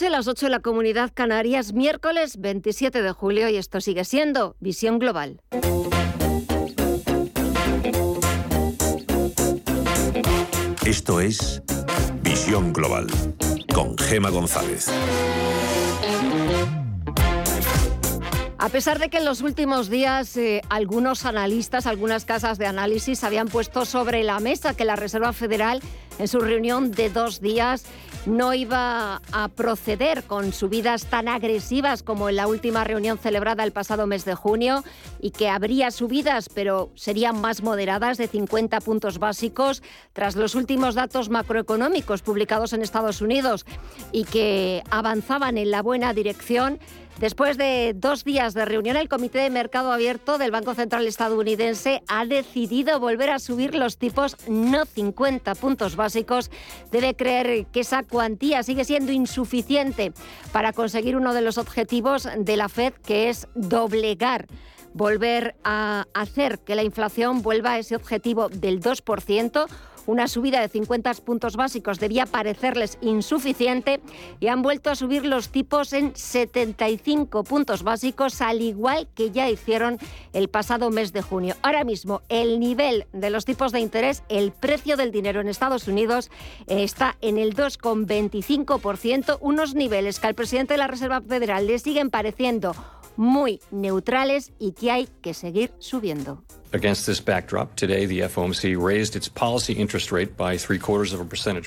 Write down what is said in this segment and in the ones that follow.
noche, las 8 de la Comunidad Canarias, miércoles 27 de julio, y esto sigue siendo Visión Global. Esto es Visión Global con Gema González. A pesar de que en los últimos días eh, algunos analistas, algunas casas de análisis habían puesto sobre la mesa que la Reserva Federal en su reunión de dos días no iba a proceder con subidas tan agresivas como en la última reunión celebrada el pasado mes de junio y que habría subidas, pero serían más moderadas de 50 puntos básicos tras los últimos datos macroeconómicos publicados en Estados Unidos y que avanzaban en la buena dirección. Después de dos días de reunión, el Comité de Mercado Abierto del Banco Central estadounidense ha decidido volver a subir los tipos no 50 puntos básicos. Debe creer que esa cuantía sigue siendo insuficiente para conseguir uno de los objetivos de la Fed, que es doblegar volver a hacer que la inflación vuelva a ese objetivo del 2%, una subida de 50 puntos básicos debía parecerles insuficiente y han vuelto a subir los tipos en 75 puntos básicos, al igual que ya hicieron el pasado mes de junio. Ahora mismo, el nivel de los tipos de interés, el precio del dinero en Estados Unidos está en el 2,25%, unos niveles que al presidente de la Reserva Federal le siguen pareciendo muy neutrales y que hay que seguir subiendo.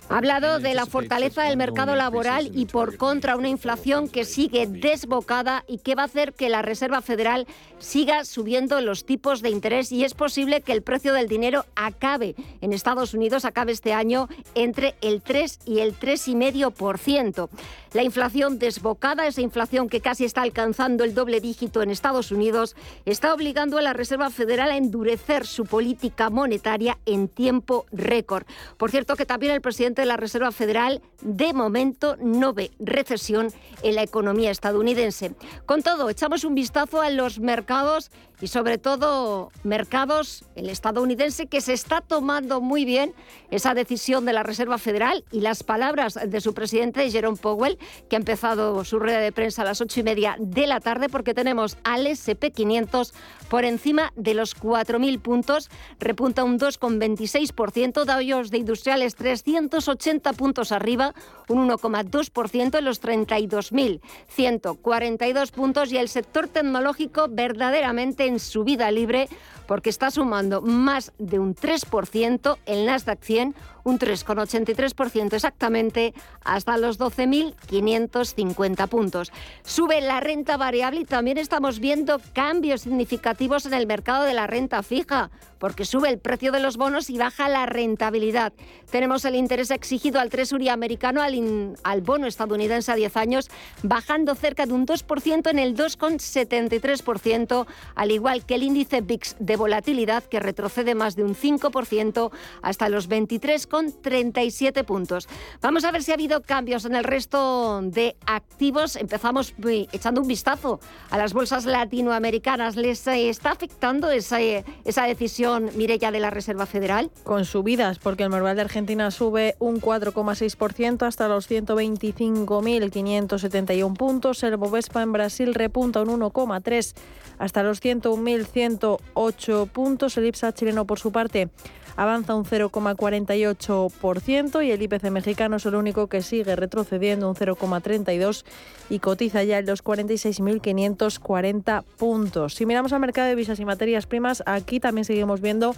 Ha hablado de la fortaleza del mercado laboral y por contra una inflación que sigue desbocada y que va a hacer que la Reserva Federal siga subiendo los tipos de interés y es posible que el precio del dinero acabe en Estados Unidos acabe este año entre el 3 y el 3,5%. La inflación desbocada, esa inflación que casi está alcanzando el doble dígito en Estados Unidos, está obligando a la Reserva Federal a endurecer su política monetaria en tiempo récord. Por cierto, que también el presidente de la Reserva Federal de momento no ve recesión en la economía estadounidense. Con todo, echamos un vistazo a los mercados y sobre todo mercados, el estadounidense que se está tomando muy bien esa decisión de la Reserva Federal y las palabras de su presidente Jerome Powell, que ha empezado su rueda de prensa a las ocho y media de la tarde porque tenemos al SP500 por encima de los 4.000 puntos, repunta un 2,26%, Dow Jones de Industriales 380 puntos arriba, un 1,2% en los 32.142 puntos y el sector tecnológico verdaderamente en su vida libre porque está sumando más de un 3%, el Nasdaq 100 un 3,83% exactamente hasta los 12.550 puntos. Sube la renta variable y también estamos viendo cambios significativos en el mercado de la renta fija, porque sube el precio de los bonos y baja la rentabilidad. Tenemos el interés exigido al Treasury americano, al, al bono estadounidense a 10 años, bajando cerca de un 2% en el 2,73%, al igual que el índice VIX de volatilidad, que retrocede más de un 5% hasta los 23 con 37 puntos. Vamos a ver si ha habido cambios en el resto de activos. Empezamos echando un vistazo a las bolsas latinoamericanas. ¿Les eh, está afectando esa, eh, esa decisión, Mireya, de la Reserva Federal? Con subidas, porque el Merval de Argentina sube un 4,6% hasta los 125.571 puntos. El Bovespa en Brasil repunta un 1,3% hasta los 101.108 puntos. El IPSA chileno, por su parte, avanza un 0,48% y el IPC mexicano es el único que sigue retrocediendo un 0,32% y cotiza ya en los 46.540 puntos. Si miramos al mercado de visas y materias primas, aquí también seguimos viendo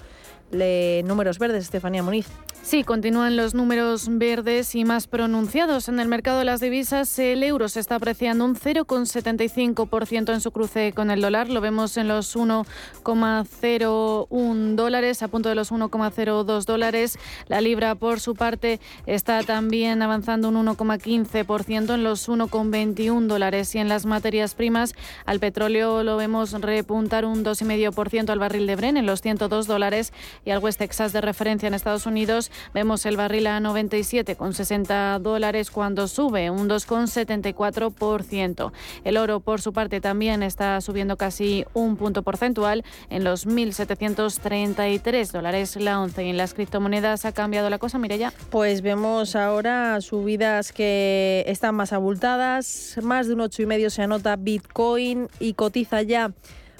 números verdes, Estefanía Muniz. Sí, continúan los números verdes y más pronunciados. En el mercado de las divisas, el euro se está apreciando un 0,75% en su cruce con el dólar. Lo vemos en los 1,01 dólares, a punto de los 1,02 dólares. La libra, por su parte, está también avanzando un 1,15% en los 1,21 dólares. Y en las materias primas, al petróleo lo vemos repuntar un 2,5% al barril de Bren en los 102 dólares y al West Texas de referencia en Estados Unidos vemos el barril a 97,60 dólares cuando sube un 2,74%. El oro, por su parte, también está subiendo casi un punto porcentual en los 1.733 dólares la once. Y en las criptomonedas ha cambiado la cosa, mire ya. Pues vemos ahora subidas que están más abultadas, más de un 8,5 se anota Bitcoin y cotiza ya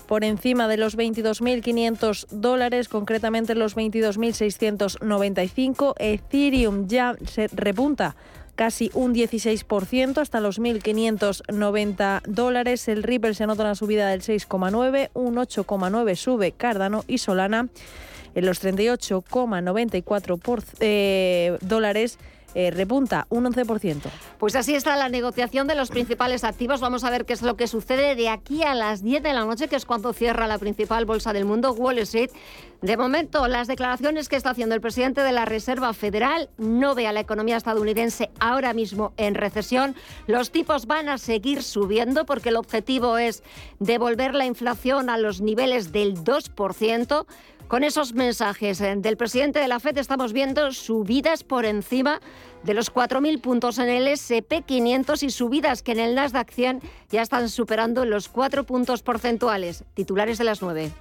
por encima de los 22.500 dólares, concretamente los 22.695. Ethereum ya se repunta casi un 16% hasta los 1.590 dólares. El Ripple se anota una subida del 6,9, un 8,9 sube Cardano y Solana en los 38,94 eh, dólares eh, repunta un 11%. Pues así está la negociación de los principales activos. Vamos a ver qué es lo que sucede de aquí a las 10 de la noche, que es cuando cierra la principal bolsa del mundo, Wall Street. De momento, las declaraciones que está haciendo el presidente de la Reserva Federal no ve a la economía estadounidense ahora mismo en recesión. Los tipos van a seguir subiendo porque el objetivo es devolver la inflación a los niveles del 2%. Con esos mensajes eh, del presidente de la FED estamos viendo subidas por encima de los 4.000 puntos en el SP500 y subidas que en el Nasdaq 100 ya están superando los 4 puntos porcentuales. Titulares de las 9.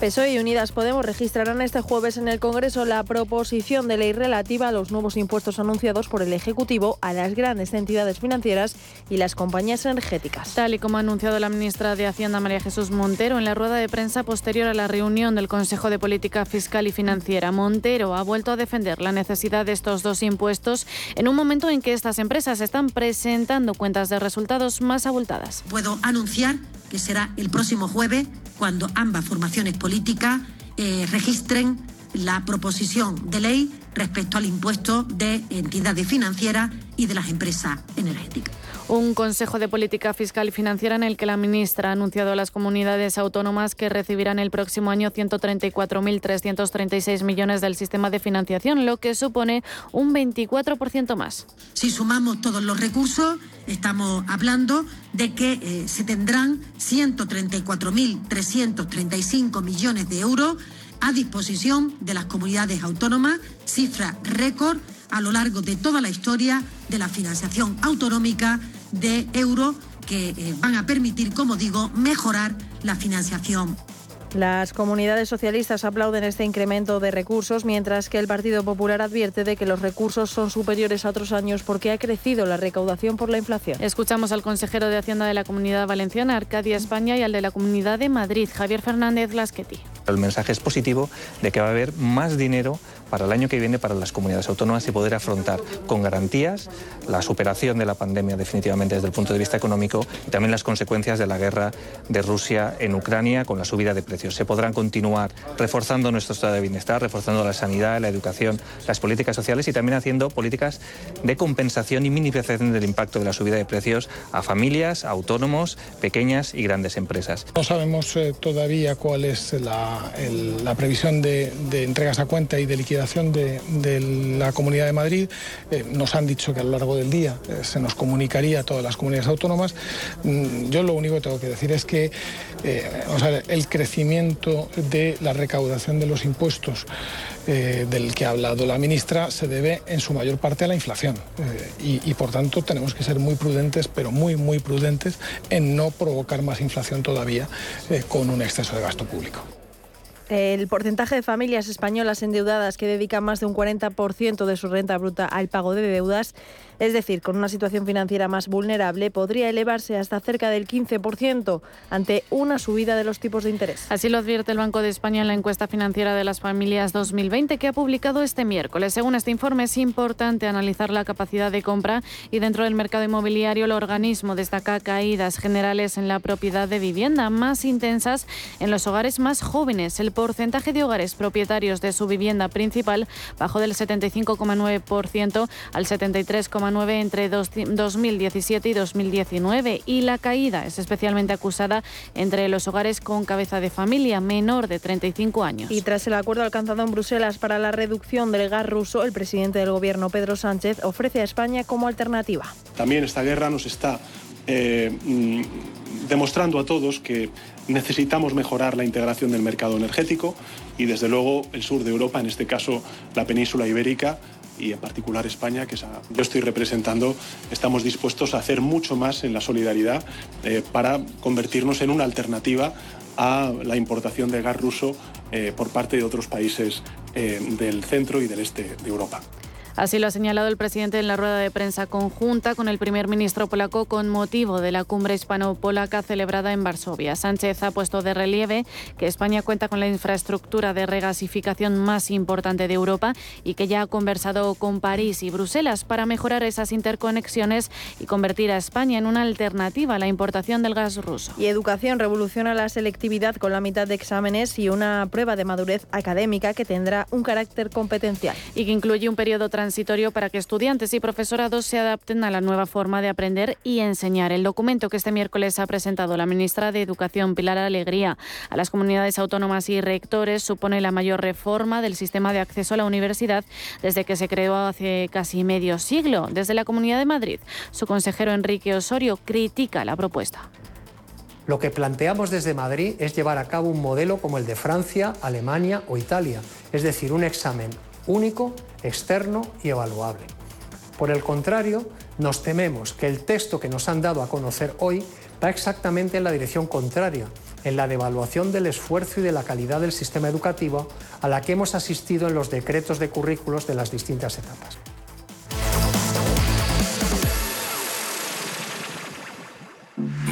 PSOE y Unidas Podemos registrarán este jueves en el Congreso la proposición de ley relativa a los nuevos impuestos anunciados por el Ejecutivo a las grandes entidades financieras y las compañías energéticas. Tal y como ha anunciado la ministra de Hacienda María Jesús Montero en la rueda de prensa posterior a la reunión del Consejo de Política Fiscal y Financiera, Montero ha vuelto a defender la necesidad de estos dos impuestos en un momento en que estas empresas están presentando cuentas de resultados más abultadas. Puedo anunciar que será el próximo jueves cuando ambas formaciones políticas eh, registren la proposición de ley respecto al impuesto de entidades financieras y de las empresas energéticas. Un Consejo de Política Fiscal y Financiera en el que la ministra ha anunciado a las comunidades autónomas que recibirán el próximo año 134.336 millones del sistema de financiación, lo que supone un 24% más. Si sumamos todos los recursos, estamos hablando de que eh, se tendrán 134.335 millones de euros a disposición de las comunidades autónomas, cifra récord a lo largo de toda la historia de la financiación autonómica de euro que eh, van a permitir, como digo, mejorar la financiación las comunidades socialistas aplauden este incremento de recursos, mientras que el Partido Popular advierte de que los recursos son superiores a otros años porque ha crecido la recaudación por la inflación. Escuchamos al consejero de Hacienda de la Comunidad Valenciana, Arcadia España, y al de la Comunidad de Madrid, Javier Fernández Lasqueti. El mensaje es positivo de que va a haber más dinero para el año que viene para las comunidades autónomas y poder afrontar con garantías la superación de la pandemia definitivamente desde el punto de vista económico y también las consecuencias de la guerra de Rusia en Ucrania con la subida de precios. Se podrán continuar reforzando nuestro estado de bienestar, reforzando la sanidad, la educación, las políticas sociales y también haciendo políticas de compensación y minimización del impacto de la subida de precios a familias, autónomos, pequeñas y grandes empresas. No sabemos eh, todavía cuál es la, previsión de, de entregas a cuenta y de liquidación de, la Comunidad de Madrid. Eh, nos han dicho que a lo largo del día eh, se nos comunicaría a todas las comunidades autónomas. Mm, yo lo único que tengo que decir es que eh, el crecimiento de la recaudación de los impuestos del que ha hablado la ministra se debe en su mayor parte a la inflación y, y, por tanto tenemos que ser muy prudentes, pero muy, muy prudentes en no provocar más inflación todavía con un exceso de gasto público. El porcentaje de familias españolas endeudadas que dedican más de un 40% de su renta bruta al pago de deudas es decir, con una situación financiera más vulnerable, podría elevarse hasta cerca del 15% ante una subida de los tipos de interés. Así lo advierte el Banco de España en la encuesta financiera de las familias 2020 que ha publicado este miércoles. Según este informe, es importante analizar la capacidad de compra y dentro del mercado inmobiliario el organismo destaca caídas generales en la propiedad de vivienda más intensas en los hogares más jóvenes. El porcentaje de hogares propietarios de su vivienda principal bajó del 75,9% al 73,9% entre 2017 y 2019 y la caída es especialmente acusada entre los hogares con cabeza de familia menor de 35 años. Y tras el acuerdo alcanzado en Bruselas para la reducción del gas ruso, el presidente del gobierno Pedro Sánchez ofrece a España como alternativa. También esta guerra nos está eh, mm, demostrando a todos que necesitamos mejorar la integración del mercado energético y desde luego el sur de Europa, en este caso la península ibérica, y en particular España, que yo estoy representando, estamos dispuestos a hacer mucho más en la solidaridad eh, para convertirnos en una alternativa a la importación de gas ruso eh, por parte de otros países eh, del centro y del este de Europa. Así lo ha señalado el presidente en la rueda de prensa conjunta con el primer ministro polaco con motivo de la cumbre hispano-polaca celebrada en Varsovia. Sánchez ha puesto de relieve que España cuenta con la infraestructura de regasificación más importante de Europa y que ya ha conversado con París y Bruselas para mejorar esas interconexiones y convertir a España en una alternativa a la importación del gas ruso. Y educación revoluciona la selectividad con la mitad de exámenes y una prueba de madurez académica que tendrá un carácter competencial. Y que incluye un periodo transitorio para que estudiantes y profesorados se adapten a la nueva forma de aprender y enseñar. El documento que este miércoles ha presentado la ministra de Educación, Pilar Alegría, a las comunidades autónomas y rectores supone la mayor reforma del sistema de acceso a la universidad desde que se creó hace casi medio siglo. Desde la Comunidad de Madrid, su consejero Enrique Osorio critica la propuesta. Lo que planteamos desde Madrid es llevar a cabo un modelo como el de Francia, Alemania o Italia, es decir, un examen único, externo y evaluable. Por el contrario, nos tememos que el texto que nos han dado a conocer hoy va exactamente en la dirección contraria, en la devaluación del esfuerzo y de la calidad del sistema educativo a la que hemos asistido en los decretos de currículos de las distintas etapas.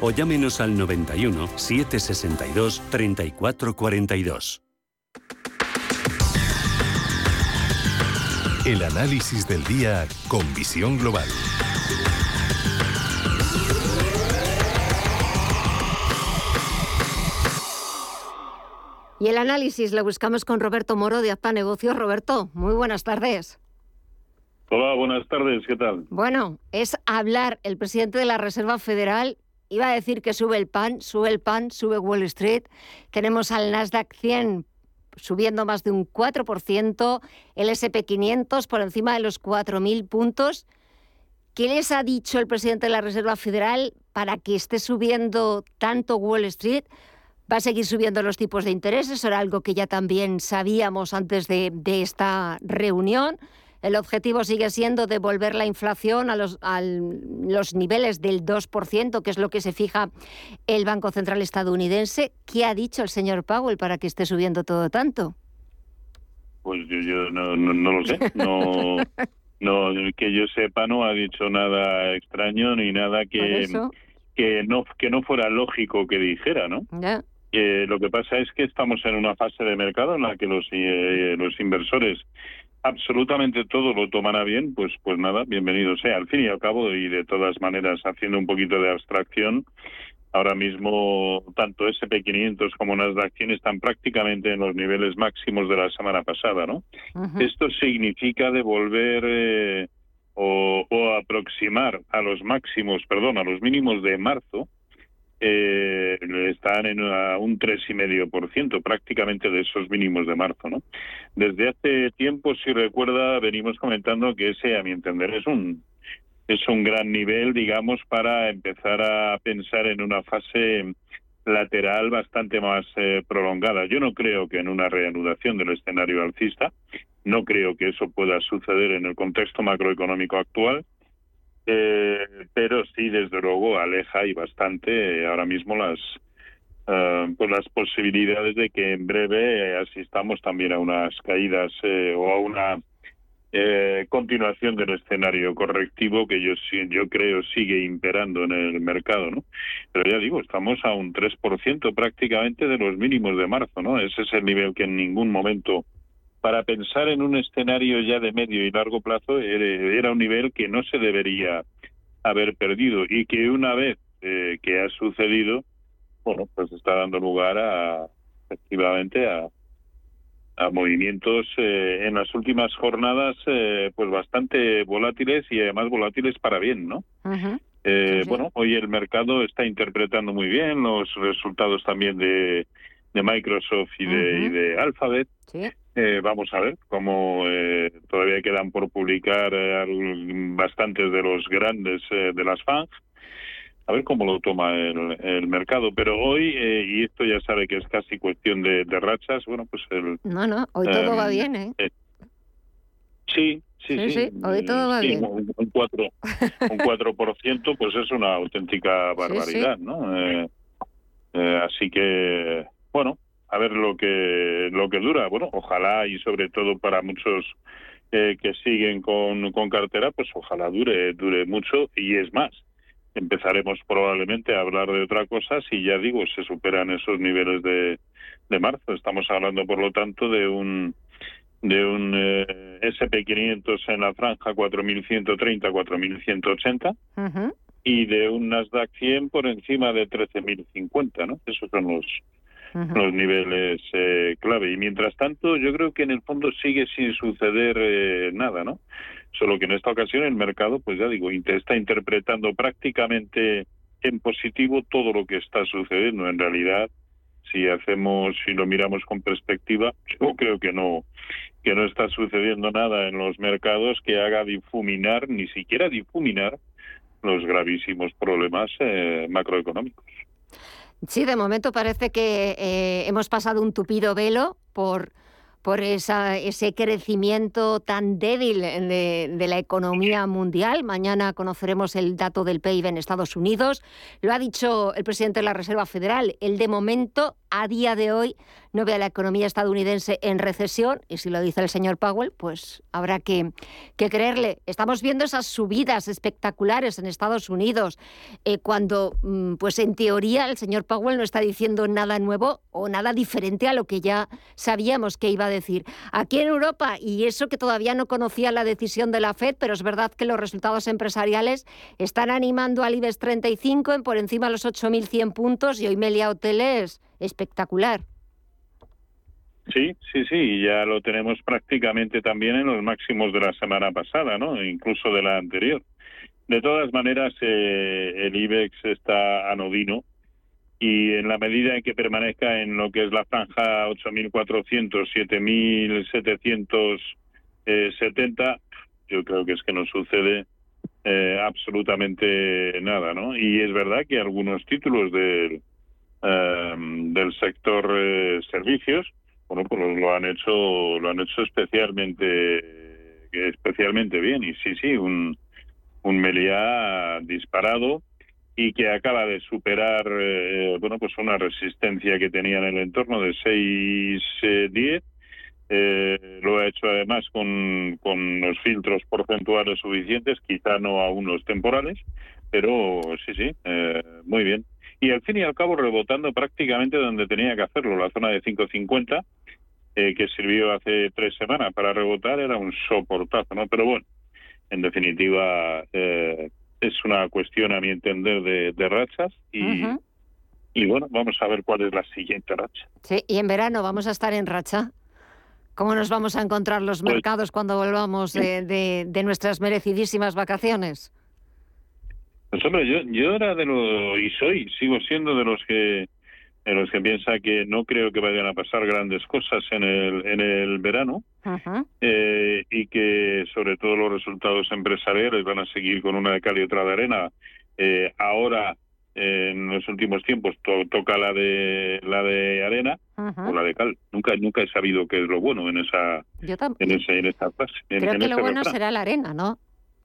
o llámenos al 91 762 3442. El análisis del día con visión global. Y el análisis lo buscamos con Roberto Moro de Acta Negocios. Roberto, muy buenas tardes. Hola, buenas tardes, ¿qué tal? Bueno, es hablar el presidente de la Reserva Federal iba a decir que sube el pan, sube el pan, sube Wall Street. Tenemos al Nasdaq 100 subiendo más de un 4%, el SP500 por encima de los 4.000 puntos. ¿Qué les ha dicho el presidente de la Reserva Federal para que esté subiendo tanto Wall Street? ¿Va a seguir subiendo los tipos de interés? Eso era algo que ya también sabíamos antes de esta reunión. El objetivo sigue siendo devolver la inflación a los, a los niveles del 2%, que es lo que se fija el Banco Central estadounidense. ¿Qué ha dicho el señor Powell para que esté subiendo todo tanto? Pues yo, no, lo sé. No, no, que yo sepa, no ha dicho nada extraño ni nada que, que, no, que no fuera lógico que dijera, ¿no? lo que pasa es que estamos en una fase de mercado en la que los, eh, los inversores absolutamente todo lo tomará bien, pues pues nada, bienvenido sea. Al fin y al cabo, y de todas maneras, haciendo un poquito de abstracción, ahora mismo tanto SP500 como Nasdaq 100 están prácticamente en los niveles máximos de la semana pasada, ¿no? Esto significa devolver eh, o, o aproximar a los máximos, perdón, a los mínimos de marzo, eh, están en un medio por ciento, prácticamente de esos mínimos de marzo, ¿no? Desde hace tiempo, si recuerda, venimos comentando que ese, a mi entender, es un es un gran nivel, digamos, para empezar a pensar en una fase lateral bastante más eh, prolongada. Yo no creo que en una reanudación del escenario alcista, no creo que eso pueda suceder en el contexto macroeconómico actual eh, pero sí, desde luego, aleja y bastante eh, ahora mismo las, eh, pues las posibilidades de que en breve asistamos también a unas caídas o a una continuación del escenario correctivo que yo yo creo sigue imperando en el mercado, ¿no? Pero ya digo, estamos a un 3% prácticamente de los mínimos de marzo, ¿no? Ese es el nivel que en ningún momento para pensar en un escenario ya de medio y largo plazo era un nivel que no se debería haber perdido y que una vez eh, que ha sucedido, bueno, pues está dando lugar a efectivamente a, a movimientos eh, en las últimas jornadas eh, pues bastante volátiles y además volátiles para bien, ¿no? Bueno, hoy el mercado está interpretando muy bien los resultados también de, de Microsoft y de, y de Alphabet. Eh, vamos a ver cómo eh, todavía quedan por publicar eh, bastantes de los grandes de las fans. A ver cómo lo toma el, mercado. Pero hoy, y esto ya sabe que es casi cuestión de, rachas, bueno, pues el... No, no, hoy todo va bien, ¿eh? sí, sí, sí, hoy todo va bien. Un, un 4, un 4% pues es una auténtica barbaridad, ¿no? así que, bueno, a ver lo que lo que dura. Bueno, ojalá y sobre todo para muchos eh, que siguen con, con cartera, pues ojalá dure dure mucho y es más. Empezaremos probablemente a hablar de otra cosa si ya digo se superan esos niveles de, de marzo. Estamos hablando, por lo tanto, de un de un eh, SP500 en la franja 4.130, 4.180 y de un Nasdaq 100 por encima de 13.050, ¿no? Esos son los los niveles eh, clave. Y mientras tanto, yo creo que en el fondo sigue sin suceder eh, nada, ¿no? Solo que en esta ocasión el mercado, pues ya digo, está interpretando prácticamente en positivo todo lo que está sucediendo. En realidad, si hacemos, si lo miramos con perspectiva, yo creo que no que no está sucediendo nada en los mercados que haga difuminar, ni siquiera difuminar, los gravísimos problemas eh, macroeconómicos. Sí, de momento parece que eh, hemos pasado un tupido velo por, por esa, ese crecimiento tan débil de, de, la economía mundial. Mañana conoceremos el dato del PIB en Estados Unidos. Lo ha dicho el presidente de la Reserva Federal. El de momento, a día de hoy, no ve a la economía estadounidense en recesión y si lo dice el señor Powell, pues habrá que, creerle. Estamos viendo esas subidas espectaculares en Estados Unidos eh, cuando, mm, pues en teoría, el señor Powell no está diciendo nada nuevo o nada diferente a lo que ya sabíamos que iba a decir. Aquí en Europa, y eso que todavía no conocía la decisión de la Fed, pero es verdad que los resultados empresariales están animando al IBEX 35 en por encima de los 8.100 puntos y hoy Melia Hoteles espectacular. Sí, sí, sí, ya lo tenemos prácticamente también en los máximos de la semana pasada, ¿no? Incluso de la anterior. De todas maneras, eh, el IBEX está anodino y en la medida en que permanezca en lo que es la franja 8.400, 7.770, yo creo que es que no sucede eh, absolutamente nada, ¿no? Y es verdad que algunos títulos del, eh, del sector servicios, bueno, pues lo han hecho, lo han hecho especialmente, especialmente bien. Y sí, sí, un, un Meliá disparado y que acaba de superar, eh, bueno, pues una resistencia que tenía en el entorno de 6-10. Eh, lo ha hecho además con, con los filtros porcentuales suficientes, quizá no a unos temporales, pero sí, sí, eh, muy bien y al fin y al cabo rebotando prácticamente donde tenía que hacerlo, la zona de 550, eh, que sirvió hace tres semanas para rebotar, era un soportazo, ¿no? Pero bueno, en definitiva, eh, es una cuestión, a mi entender, de, rachas y, y bueno, vamos a ver cuál es la siguiente racha. Sí, y en verano vamos a estar en racha. ¿Cómo nos vamos a encontrar los pues mercados cuando volvamos de, de nuestras merecidísimas vacaciones? Pues hombre, yo, yo era de los, y soy, sigo siendo de los que de los que piensa que no creo que vayan a pasar grandes cosas en el, en el verano eh, y que sobre todo los resultados empresariales van a seguir con una de cal y otra de arena. Eh, ahora, en los últimos tiempos, toca la de la de arena o la de cal. Nunca nunca he sabido qué es lo bueno en esa en, ese, en esta fase. Creo que lo bueno será la arena, ¿no?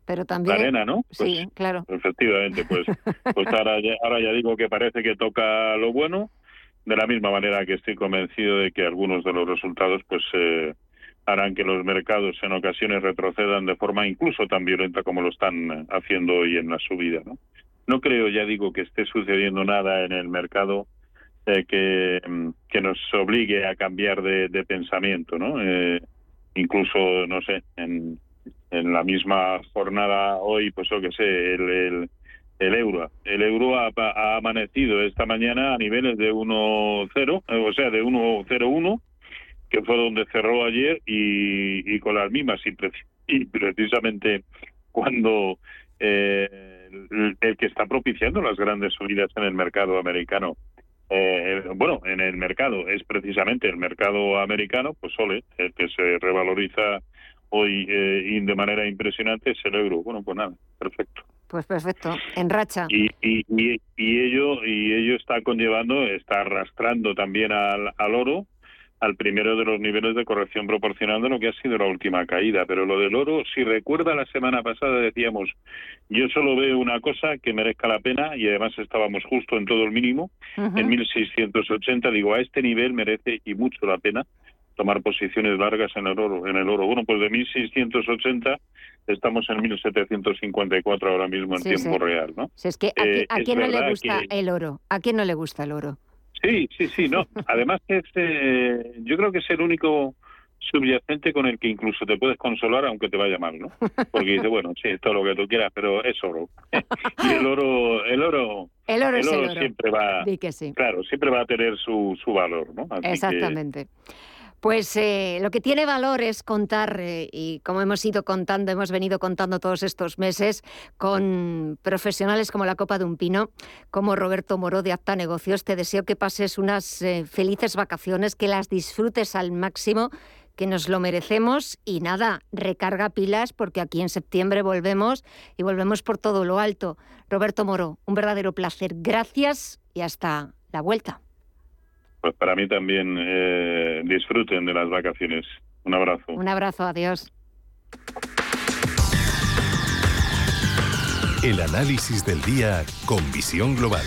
pero también... La arena, ¿no? sí, pues, claro. Efectivamente, pues, pues ahora, ya, ahora ya digo que parece que toca lo bueno, de la misma manera que estoy convencido de que algunos de los resultados pues eh, harán que los mercados en ocasiones retrocedan de forma incluso tan violenta como lo están haciendo hoy en la subida, ¿no? No creo, ya digo, que esté sucediendo nada en el mercado eh, que, que nos obligue a cambiar de, de pensamiento, ¿no? Eh, incluso, no sé, en, en la misma jornada hoy, pues yo que sé, el, el, euro. El euro ha, ha, amanecido esta mañana a niveles de 1,0, o sea, de 1,01, que fue donde cerró ayer, y, y con las mismas. Y, precisamente cuando eh, el, que está propiciando las grandes subidas en el mercado americano eh, bueno, en el mercado, es precisamente el mercado americano, pues Sole, el que se revaloriza hoy eh, de manera impresionante es el euro. Bueno, pues nada, perfecto. Pues perfecto, en racha. Y, y, y, ello y ello está conllevando, está arrastrando también al, al oro al primero de los niveles de corrección proporcional de lo que ha sido la última caída. Pero lo del oro, si recuerda la semana pasada decíamos, yo solo veo una cosa que merezca la pena y además estábamos justo en todo el mínimo, en 1680, digo, a este nivel merece y mucho la pena tomar posiciones largas en el oro. En el oro. Bueno, pues de 1680 estamos en 1754 ahora mismo en tiempo real, ¿no? es que a, quién no le gusta el oro, a quién no le gusta el oro. Sí, sí, sí, no. Además es, eh, yo creo que es el único subyacente con el que incluso te puedes consolar aunque te vaya mal, ¿no? Porque dice, bueno, sí, es todo lo que tú quieras, pero es oro. y el oro, el oro, el oro, siempre va, claro, siempre va a tener su, su valor, ¿no? Exactamente. Pues eh, lo que tiene valor es contar, eh, y como hemos ido contando, hemos venido contando todos estos meses, con profesionales como la Copa de un Pino, como Roberto Moro de Apta Negocios. Te deseo que pases unas eh, felices vacaciones, que las disfrutes al máximo, que nos lo merecemos. Y nada, recarga pilas porque aquí en septiembre volvemos y volvemos por todo lo alto. Roberto Moro, un verdadero placer. Gracias y hasta la vuelta pues para mí también eh, disfruten de las vacaciones. Un abrazo. Un abrazo, adiós. El análisis del día con visión global.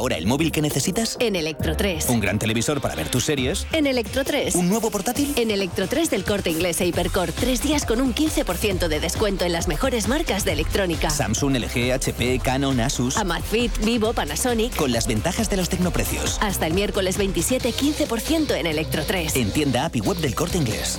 Ahora el móvil que necesitas en Electro 3. Un gran televisor para ver tus series en Electro 3. Un nuevo portátil en Electro 3 del Corte Inglés e Hipercore. Tres días con un 15% de descuento en las mejores marcas de electrónica. Samsung, LG, HP, Canon, Asus. Amazfit, Vivo, Panasonic. Con las ventajas de los tecnoprecios. Hasta el miércoles 27, 15% en Electro 3. En tienda app y web del Corte Inglés.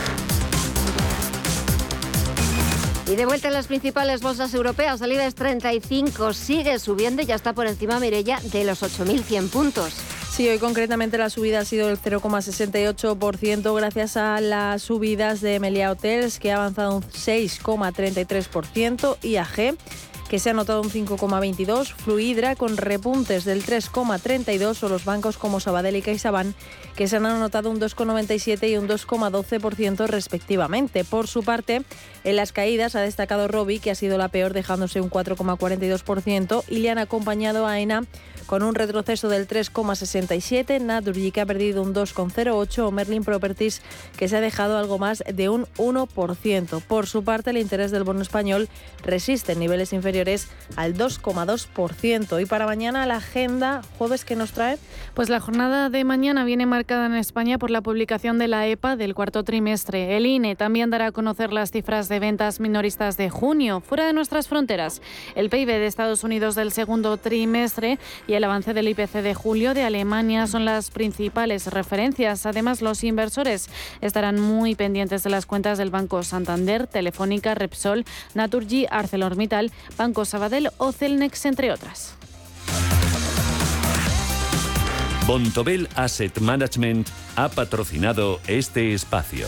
Y de vuelta en las principales bolsas europeas, el IBEX 35 sigue subiendo y ya está por encima, Mirella, de los 8.100 puntos. Sí, hoy concretamente la subida ha sido del 0,68% gracias a las subidas de Melia Hotels, que ha avanzado un 6,33%, IAG que se ha notado un 5,22, Fluidra con repuntes del 3,32 o los bancos como Sabadell y CaixaBank que se han anotado un 2,97 y un 2,12% respectivamente. Por su parte, en las caídas ha destacado Robi, que ha sido la peor dejándose un 4,42% y le han acompañado a ENA con un retroceso del 3,67, Naturgy que ha perdido un 2,08 o Merlin Properties que se ha dejado algo más de un 1%. Por su parte, el interés del bono español resiste en niveles inferiores al 2,2%. Y para mañana la agenda jueves que nos trae. Pues la jornada de mañana viene marcada en España por la publicación de la EPA del cuarto trimestre. El INE también dará a conocer las cifras de ventas minoristas de junio fuera de nuestras fronteras. El PIB de Estados Unidos del segundo trimestre y el avance del IPC de julio de Alemania son las principales referencias. Además, los inversores estarán muy pendientes de las cuentas del Banco Santander, Telefónica, Repsol, Naturgy, ArcelorMittal, Banco Sabadell o Celnex, entre otras. Bontobel Asset Management ha patrocinado este espacio.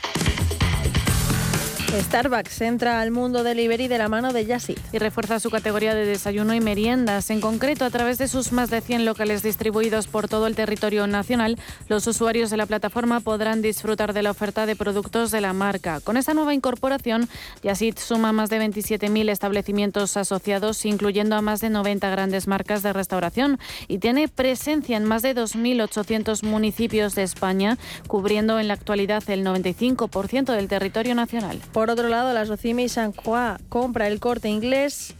Starbucks entra al mundo delivery de la mano de Yasit. Y refuerza su categoría de desayuno y meriendas. En concreto, a través de sus más de 100 locales distribuidos por todo el territorio nacional, los usuarios de la plataforma podrán disfrutar de la oferta de productos de la marca. Con esta nueva incorporación, Yasit suma más de 27.000 establecimientos asociados, incluyendo a más de 90 grandes marcas de restauración, y tiene presencia en más de 2.800 municipios de España, cubriendo en la actualidad el 95% del territorio nacional. Otro lado, la Socimi San Juan compra el corte inglés,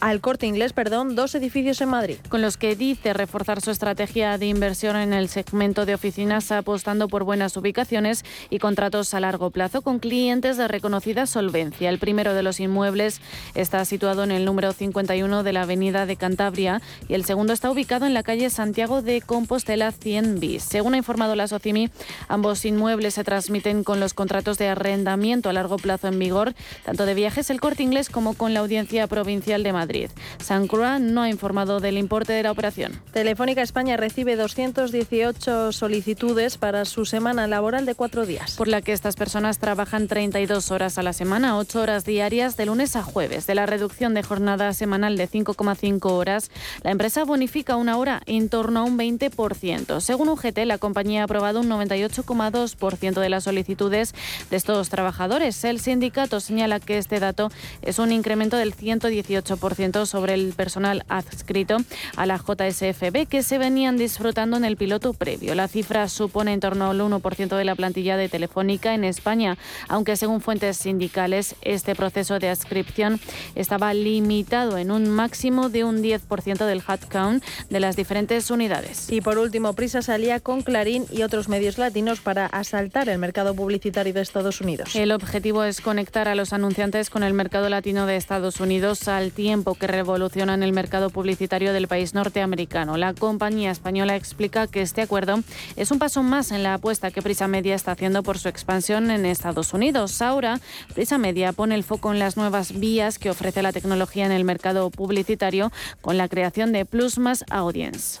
al corte inglés, perdón, dos edificios en Madrid. Con los que dice reforzar su estrategia de inversión en el segmento de oficinas, apostando por buenas ubicaciones y contratos a largo plazo con clientes de reconocida solvencia. El primero de los inmuebles está situado en el número 51 de la Avenida de Cantabria y el segundo está ubicado en la calle Santiago de Compostela 100 bis. Según ha informado la Socimi, ambos inmuebles se transmiten con los contratos de arrendamiento a largo plazo en vigor, tanto de viajes el corte inglés como con la Audiencia Provincial de Madrid. San Cruz no ha informado del importe de la operación. Telefónica España recibe 218 solicitudes para su semana laboral de cuatro días. Por la que estas personas trabajan 32 horas a la semana, 8 horas diarias de lunes a jueves. De la reducción de jornada semanal de 5,5 horas, la empresa bonifica una hora en torno a un 20%. Según UGT, la compañía ha aprobado un 98,2% de las solicitudes de estos trabajadores. El sindicato señala que este dato es un incremento del 118% sobre el personal adscrito a la JSFB que se venían disfrutando en el piloto previo. La cifra supone en torno al 1% de la plantilla de Telefónica en España, aunque según fuentes sindicales este proceso de adscripción estaba limitado en un máximo de un 10% del headcount de las diferentes unidades. Y por último, Prisa salía con Clarín y otros medios latinos para asaltar el mercado publicitario de Estados Unidos. El objetivo es conectar a los anunciantes con el mercado latino de Estados Unidos al tiempo que revolucionan el mercado publicitario del país norteamericano. La compañía española explica que este acuerdo es un paso más en la apuesta que Prisa Media está haciendo por su expansión en Estados Unidos. Ahora, Prisa Media pone el foco en las nuevas vías que ofrece la tecnología en el mercado publicitario con la creación de Plus Más Audience.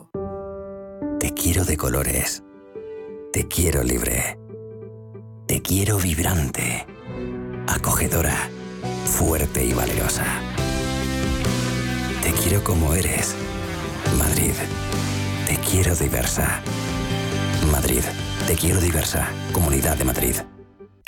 Quiero de colores. Te quiero libre. Te quiero vibrante. Acogedora. Fuerte y valerosa. Te quiero como eres. Madrid. Te quiero diversa. Madrid. Te quiero diversa. Comunidad de Madrid.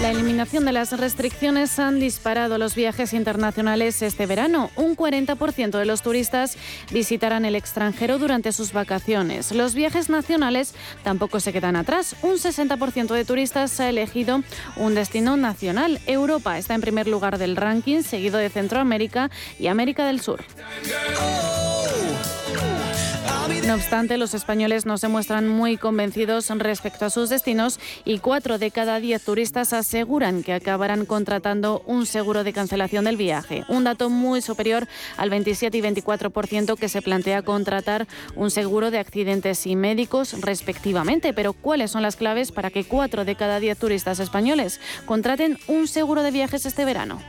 La eliminación de las restricciones han disparado los viajes internacionales este verano. Un 40% de los turistas visitarán el extranjero durante sus vacaciones. Los viajes nacionales tampoco se quedan atrás. Un 60% de turistas ha elegido un destino nacional. Europa está en primer lugar del ranking, seguido de Centroamérica y América del Sur. No obstante, los españoles no se muestran muy convencidos respecto a sus destinos y cuatro de cada diez turistas aseguran que acabarán contratando un seguro de cancelación del viaje, un dato muy superior al 27 y 24% que se plantea contratar un seguro de accidentes y médicos respectivamente. Pero ¿cuáles son las claves para que cuatro de cada diez turistas españoles contraten un seguro de viajes este verano?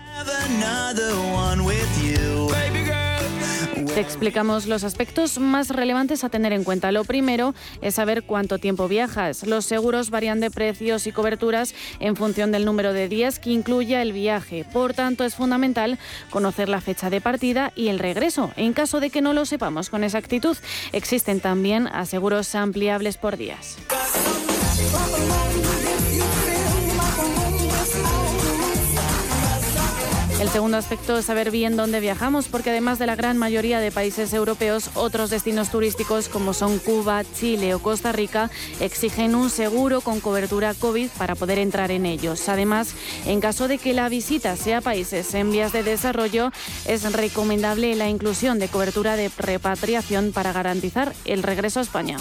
Te explicamos los aspectos más relevantes a tener en cuenta. Lo primero es saber cuánto tiempo viajas. Los seguros varían de precios y coberturas en función del número de días que incluya el viaje. Por tanto, es fundamental conocer la fecha de partida y el regreso. En caso de que no lo sepamos con exactitud, existen también aseguros ampliables por días. El segundo aspecto es saber bien dónde viajamos, porque además de la gran mayoría de países europeos, otros destinos turísticos como son Cuba, Chile o Costa Rica exigen un seguro con cobertura COVID para poder entrar en ellos. Además, en caso de que la visita sea a países en vías de desarrollo, es recomendable la inclusión de cobertura de repatriación para garantizar el regreso a España.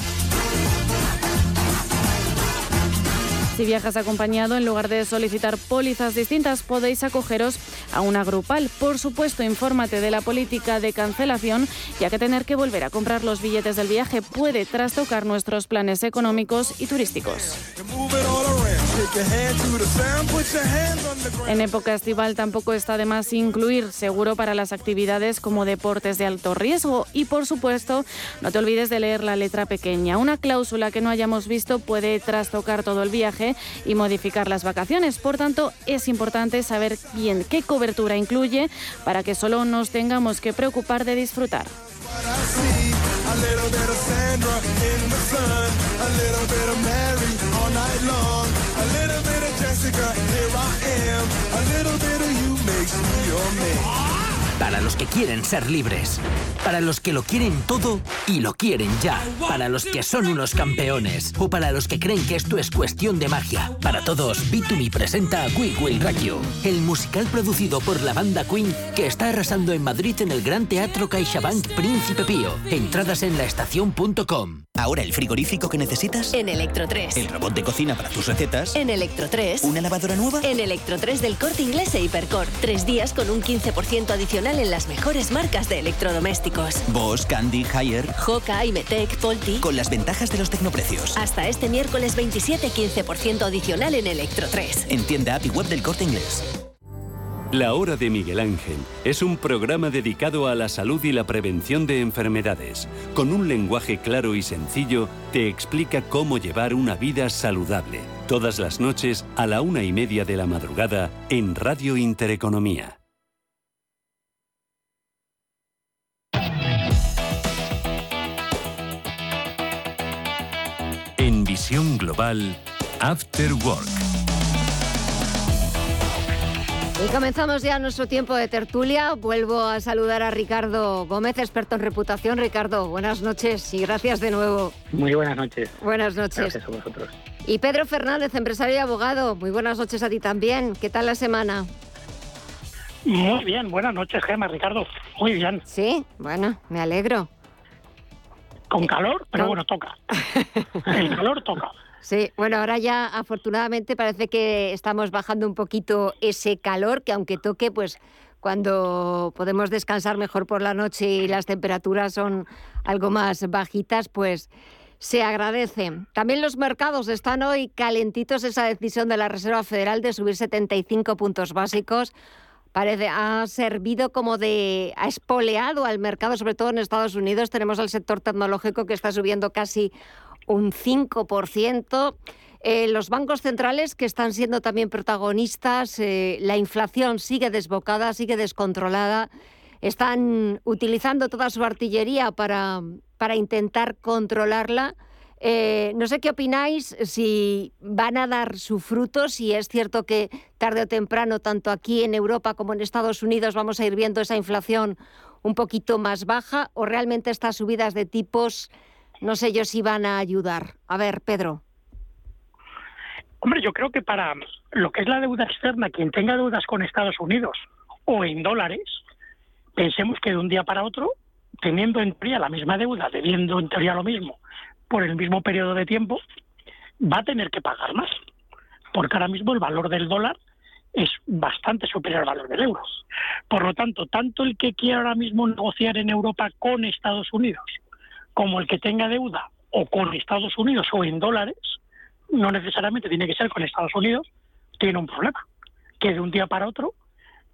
Si viajas acompañado, en lugar de solicitar pólizas distintas, podéis acogeros a una grupal. Por supuesto, infórmate de la política de cancelación, ya que tener que volver a comprar los billetes del viaje puede trastocar nuestros planes económicos y turísticos. En época estival tampoco está de más incluir seguro para las actividades como deportes de alto riesgo y por supuesto no te olvides de leer la letra pequeña. Una cláusula que no hayamos visto puede trastocar todo el viaje y modificar las vacaciones. Por tanto, es importante saber bien qué cobertura incluye para que solo nos tengamos que preocupar de disfrutar. A little bit of Jessica, here I am. A little bit of you makes me your man. Para los que quieren ser libres. Para los que lo quieren todo y lo quieren ya. Para los que son unos campeones. O para los que creen que esto es cuestión de magia. Para todos, Bitumi presenta a Quick Will Rock You, el musical producido por la banda Queen que está arrasando en Madrid en el Gran Teatro CaixaBank Príncipe Pío. Entradas en laestacion.com. Ahora el frigorífico que necesitas. En Electro 3. El robot de cocina para tus recetas. En Electro 3. ¿Una lavadora nueva? En Electro 3 del Corte Inglés e Hipercor. Tres días con un 15% adicional en las mejores marcas de electrodomésticos. Bosch, Candy, Haier. Joca, Imetec, Polti. Con las ventajas de los tecnoprecios. Hasta este miércoles 27, 15% adicional en Electro 3. En tienda app y web del Corte Inglés. La Hora de Miguel Ángel es un programa dedicado a la salud y la prevención de enfermedades. Con un lenguaje claro y sencillo, te explica cómo llevar una vida saludable. Todas las noches a la una y media de la madrugada en Radio Intereconomía. Global, After Work. Y comenzamos ya nuestro tiempo de tertulia. Vuelvo a saludar a Ricardo Gómez, experto en reputación. Ricardo, buenas noches y gracias de nuevo. Muy buenas noches. Buenas noches. Gracias a vosotros. Y Pedro Fernández, empresario y abogado. Muy buenas noches a ti también. ¿Qué tal la semana? Muy bien, buenas noches, Gemma, Ricardo. Muy bien. Sí, bueno, me alegro. Con calor, pero bueno, toca. El calor toca. Sí, bueno, ahora ya afortunadamente parece que estamos bajando un poquito ese calor, que aunque toque, pues cuando podemos descansar mejor por la noche y las temperaturas son algo más bajitas, pues Se agradece. También los mercados están hoy calentitos esa decisión de la Reserva Federal de subir 75 puntos básicos. Parece ha servido como de ha espoleado al mercado, sobre todo en Estados Unidos. Tenemos al sector tecnológico que está subiendo casi un 5%. Eh, los bancos centrales que están siendo también protagonistas, eh, la inflación sigue desbocada, sigue descontrolada, están utilizando toda su artillería para, para intentar controlarla. Eh, no sé qué opináis, si van a dar su fruto, si es cierto que tarde o temprano, tanto aquí en Europa como en Estados Unidos, vamos a ir viendo esa inflación un poquito más baja, o realmente estas subidas de tipos, no sé yo si van a ayudar. A ver, Pedro. Hombre, yo creo que para lo que es la deuda externa, quien tenga deudas con Estados Unidos o en dólares, pensemos que de un día para otro, teniendo en teoría la misma deuda, debiendo en teoría lo mismo por el mismo periodo de tiempo, va a tener que pagar más, porque ahora mismo el valor del dólar es bastante superior al valor del euro. Por lo tanto, tanto el que quiera ahora mismo negociar en Europa con Estados Unidos, como el que tenga deuda o con Estados Unidos o en dólares, no necesariamente tiene que ser con Estados Unidos, tiene un problema, que de un día para otro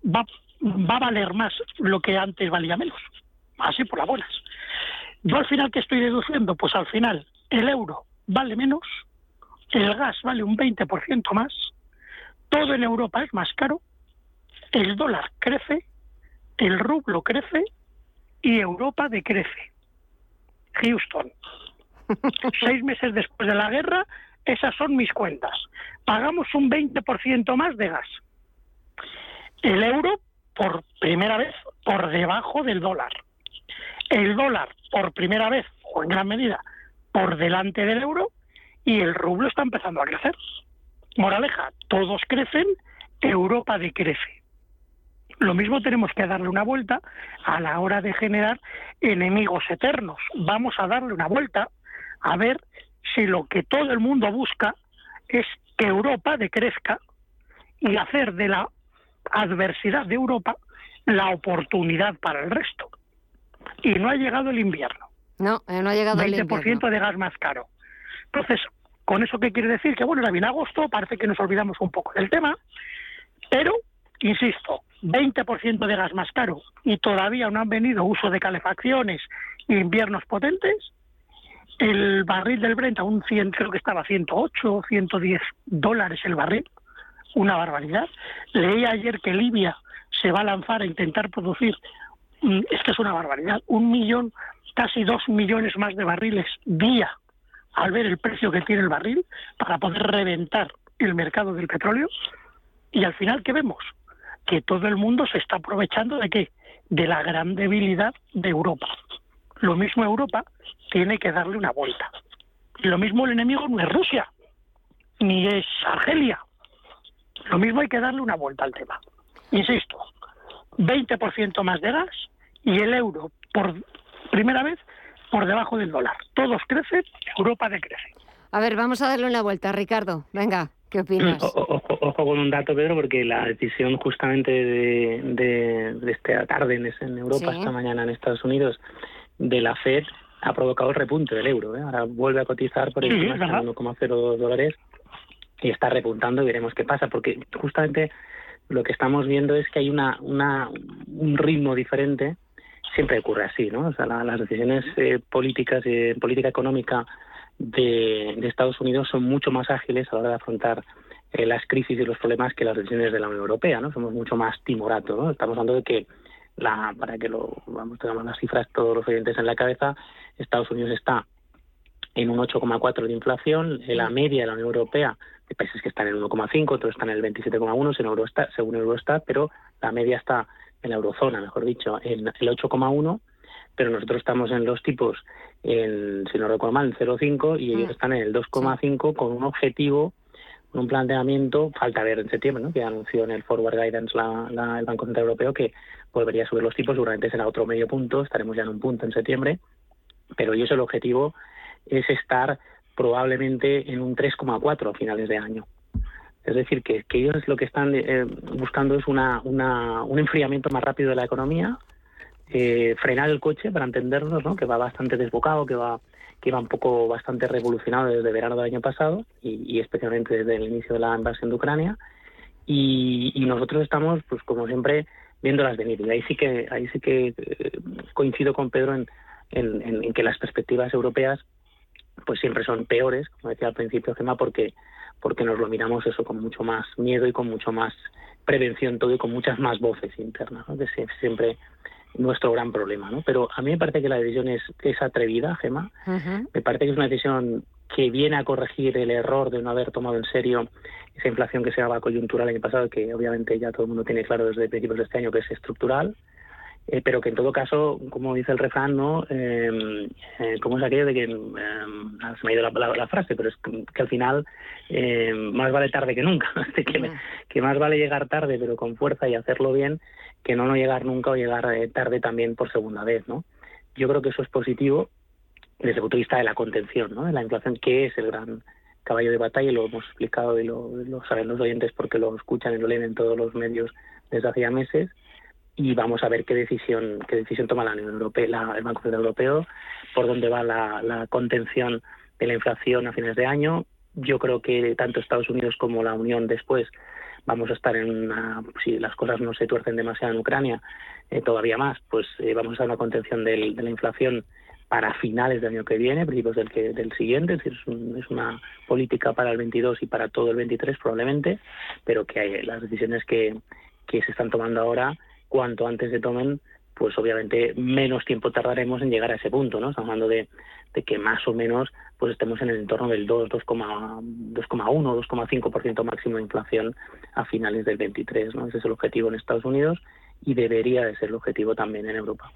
va, va a valer más lo que antes valía menos, así por las buenas. Yo al final, ¿qué estoy deduciendo? Pues al final el euro vale menos, el gas vale un 20% más, todo en Europa es más caro, el dólar crece, el rublo crece y Europa decrece. Houston. Seis meses después de la guerra, esas son mis cuentas. Pagamos un 20% más de gas. El euro, por primera vez, por debajo del dólar. El dólar, por primera vez, o en gran medida, por delante del euro, y el rublo está empezando a crecer. Moraleja, todos crecen, Europa decrece. Lo mismo tenemos que darle una vuelta a la hora de generar enemigos eternos. Vamos a darle una vuelta a ver si lo que todo el mundo busca es que Europa decrezca y hacer de la adversidad de Europa la oportunidad para el resto. Y no ha llegado el invierno. No, eh, no ha llegado el invierno. 20% de gas más caro. Entonces, ¿con eso qué quiere decir? Que bueno, era bien agosto, parece que nos olvidamos un poco del tema, pero, insisto, 20% de gas más caro y todavía no han venido uso de calefacciones e inviernos potentes, el barril del Brent a un 100, creo que estaba a 108 o 110 dólares el barril, una barbaridad. Leí ayer que Libia se va a lanzar a intentar producir, mm, es que es una barbaridad, un millón, casi dos millones más de barriles día al ver el precio que tiene el barril para poder reventar el mercado del petróleo. Y al final, ¿qué vemos? Que todo el mundo se está aprovechando de qué? De la gran debilidad de Europa. Lo mismo Europa tiene que darle una vuelta. Lo mismo el enemigo no es Rusia, ni es Argelia. Lo mismo hay que darle una vuelta al tema. Insisto, 20% más de gas y el euro por primera vez por debajo del dólar. Todos crecen, Europa decrece. A ver, vamos a darle una vuelta, Ricardo. Venga, ¿qué opinas? Ojo, con un dato, Pedro, porque la decisión justamente de, de, esta tarde en, Europa, esta mañana en Estados Unidos, de la Fed ha provocado el repunte del euro. ¿eh? Ahora vuelve a cotizar por encima de 1,02 dólares y está repuntando y veremos qué pasa, porque justamente lo que estamos viendo es que hay una, una un ritmo diferente. Siempre ocurre así, ¿no? O sea, las decisiones eh, políticas y eh, política económica de, de, Estados Unidos son mucho más ágiles a la hora de afrontar eh, las crisis y los problemas que las decisiones de la Unión Europea, ¿no? Somos mucho más timoratos, ¿no? Estamos hablando de que la, para que lo vamos tengamos las cifras todos los oyentes en la cabeza, Estados Unidos está en un 8,4 de inflación, en la media de la Unión Europea, de países que están en 1,5, otros están en el 27,1 según Eurostat, según Eurostat, pero la media está en la eurozona, mejor dicho, en el 8,1, pero nosotros estamos en los tipos, en, si no recuerdo mal, en 0,5 y ellos mm. están en el 2,5 con un objetivo un planteamiento, falta ver en septiembre, ¿no? que anunció en el Forward Guidance la, el Banco Central Europeo que volvería a subir los tipos, seguramente será otro medio punto, estaremos ya en un punto en septiembre, pero ellos el objetivo es estar probablemente en un 3,4 a finales de año. Es decir, que, que ellos lo que están eh, buscando es una, una, un enfriamiento más rápido de la economía, eh, frenar el coche, para entendernos, ¿no? que va bastante desbocado, que va que iba un poco bastante revolucionado desde verano del año pasado y, especialmente desde el inicio de la invasión de Ucrania. Y, nosotros estamos, pues como siempre, viéndolas venir. Y ahí sí que, ahí sí que eh, coincido con Pedro en, en, que las perspectivas europeas pues siempre son peores, como decía al principio Gemma, porque porque nos lo miramos eso con mucho más miedo y con mucho más prevención todo y con muchas más voces internas, ¿no? que siempre nuestro gran problema. ¿no? Pero a mí me parece que la decisión es, es atrevida, Gema. Me parece que es una decisión que viene a corregir el error de no haber tomado en serio esa inflación que se daba coyuntural el año pasado, que obviamente ya todo el mundo tiene claro desde principios de este año que es estructural eh, pero que en todo caso, como dice el refrán, ¿no? Eh, eh ¿Cómo es aquello de que em, se me ha ido la, frase, pero es que, al final eh, más vale tarde que nunca, que, que, más vale llegar tarde pero con fuerza y hacerlo bien que no no llegar nunca o llegar tarde también por segunda vez, ¿no? Yo creo que eso es positivo desde el punto de vista de la contención, ¿no? De la inflación, que es el gran caballo de batalla, y lo hemos explicado y lo, saben los oyentes porque lo escuchan y lo leen en todos los medios desde hace ya meses y vamos a ver qué decisión qué decisión toma la Unión Europea, el Banco Central Europeo, por dónde va la, contención de la inflación a fines de año. Yo creo que tanto Estados Unidos como la Unión después vamos a estar en una, si las cosas no se tuercen demasiado en Ucrania, eh, todavía más, pues eh, vamos a estar una contención de la inflación para finales del año que viene, principios del, que, del siguiente, es decir, es, una política para el 22 y para todo el 23 probablemente, pero que hay, las decisiones que, que se están tomando ahora cuanto antes se tomen, pues obviamente menos tiempo tardaremos en llegar a ese punto, ¿no? Estamos hablando de, que más o menos pues estemos en el entorno del 2, 2,1, 2,5% máximo de inflación a finales del 23, ¿no? Ese es el objetivo en Estados Unidos y debería de ser el objetivo también en Europa.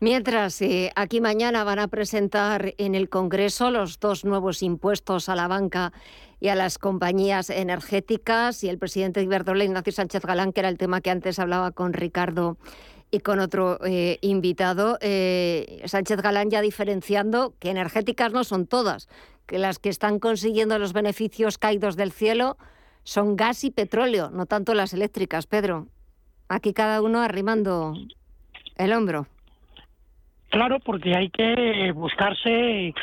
Mientras, eh, aquí mañana van a presentar en el Congreso los dos nuevos impuestos a la banca y a las compañías energéticas y el presidente de Ignacio Sánchez Galán, que era el tema que antes hablaba con Ricardo y con otro eh, invitado, eh, Sánchez Galán ya diferenciando que energéticas no son todas, que las que están consiguiendo los beneficios caídos del cielo son gas y petróleo, no tanto las eléctricas, Pedro. Aquí cada uno arrimando el hombro. Claro, porque hay que buscarse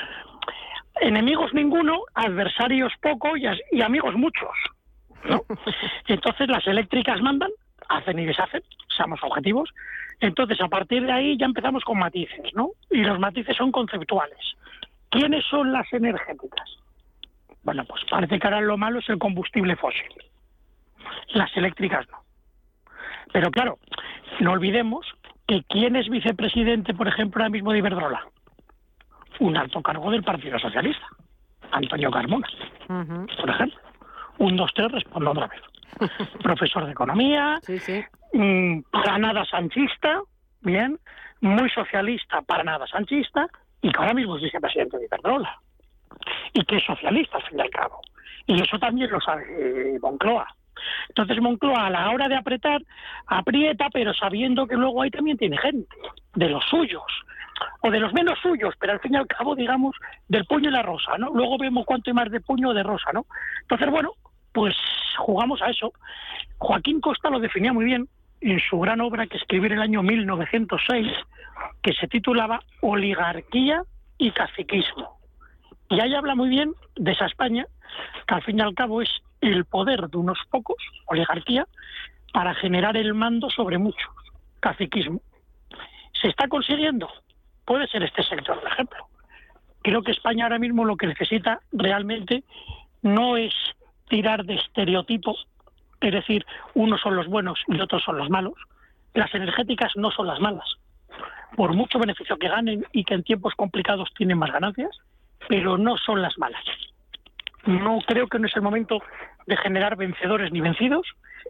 enemigos ninguno, adversarios poco y, amigos muchos. Entonces las eléctricas mandan, hacen y deshacen, seamos objetivos. Entonces a partir de ahí ya empezamos con matices, ¿no? Y los matices son conceptuales. ¿Quiénes son las energéticas? Bueno, pues parece que ahora lo malo es el combustible fósil. Las eléctricas no. Pero claro, no olvidemos que quién es vicepresidente, por ejemplo, ahora mismo de Iberdrola un alto cargo del Partido Socialista, Antonio Carmona, por ejemplo. Un, dos, tres, respondo otra vez. Profesor de Economía, mm, para nada sanchista, bien, muy socialista, para nada sanchista, y que ahora mismo es vicepresidente de Iberdrola. Y que es socialista, al fin y al cabo. Y eso también lo sabe eh, Moncloa. Entonces Moncloa a la hora de apretar, aprieta, pero sabiendo que luego ahí también tiene gente, de los suyos, o de los menos suyos, pero al fin y al cabo, digamos, del puño y la rosa, ¿no? Luego vemos cuánto hay más de puño o de rosa, ¿no? Entonces, bueno, pues jugamos a eso. Joaquín Costa lo definía muy bien en su gran obra que escribió en el año 1906, que se titulaba Oligarquía y Caciquismo. Y ahí habla muy bien de esa España, que al fin y al cabo es el poder de unos pocos, oligarquía, para generar el mando sobre muchos, caciquismo. ¿Se está consiguiendo? Puede ser este sector, por ejemplo. Creo que España ahora mismo lo que necesita realmente no es tirar de estereotipos, es decir, unos son los buenos y otros son los malos. Las energéticas no son las malas. Por mucho beneficio que ganen y que en tiempos complicados tienen más ganancias, pero no son las malas. No creo que no es el momento de generar vencedores ni vencidos,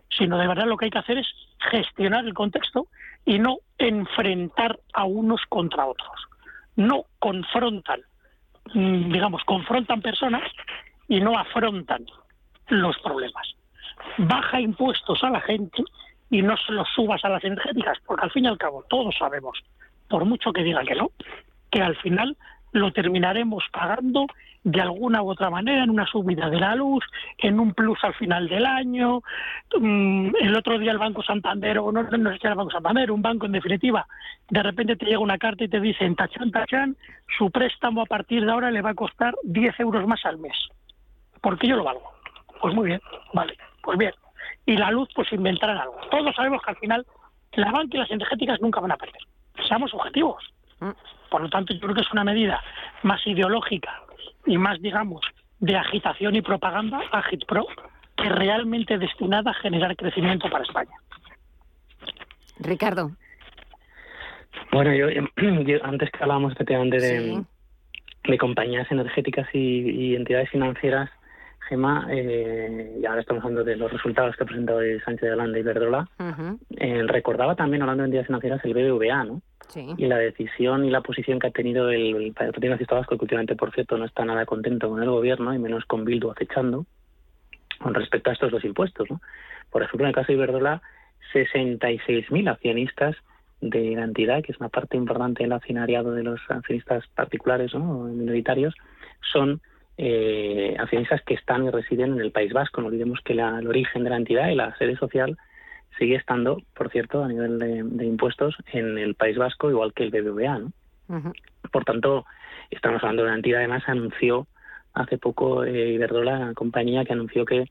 sino de verdad lo que hay que hacer es gestionar el contexto y no enfrentar a unos contra otros. No confrontan, mm, digamos, confrontan personas y no afrontan los problemas. Baja impuestos a la gente y no se los subas a las energéticas, porque al fin y al cabo todos sabemos, por mucho que digan que no, que al final lo terminaremos pagando de alguna u otra manera en una subida de la luz, en un plus al final del año. Mm, el otro día el Banco Santander, o no, sé si era el Banco Santander, un banco en definitiva, de repente te llega una carta y te dicen, tachan, tachan, su préstamo a partir de ahora le va a costar 10 euros más al mes. Porque yo lo valgo. Pues muy bien, vale, pues bien. Y la luz, pues inventarán algo. Todos sabemos que al final la banca y las energéticas nunca van a perder. Seamos objetivos. Mm. Por lo tanto, yo creo que es una medida más ideológica y más, digamos, de agitación y propaganda, Agitpro, que realmente destinada a generar crecimiento para España. Ricardo. Bueno, yo, antes que hablábamos efectivamente de, de compañías energéticas y, entidades financieras, Gema, eh, y ahora estamos hablando de los resultados que ha presentado Sánchez de Holanda y Verdrola, eh, recordaba también, hablando de entidades financieras, el BBVA, ¿no? y la decisión y la posición que ha tenido el, Partido Nacionalista Vasco, que últimamente, por cierto, no está nada contento con el gobierno y menos con Bildu acechando con respecto a estos dos impuestos. ¿no? Por ejemplo, en el caso de Iberdrola, 66.000 accionistas de la entidad, que es una parte importante del accionariado de los accionistas particulares o minoritarios, son eh, accionistas que están y residen en el País Vasco. No olvidemos que el origen de la entidad y la sede social sigue estando, por cierto, a nivel de, impuestos en el País Vasco, igual que el BBVA. ¿no? Por tanto, estamos hablando de una entidad, además, anunció hace poco eh, Iberdrola, la compañía que anunció que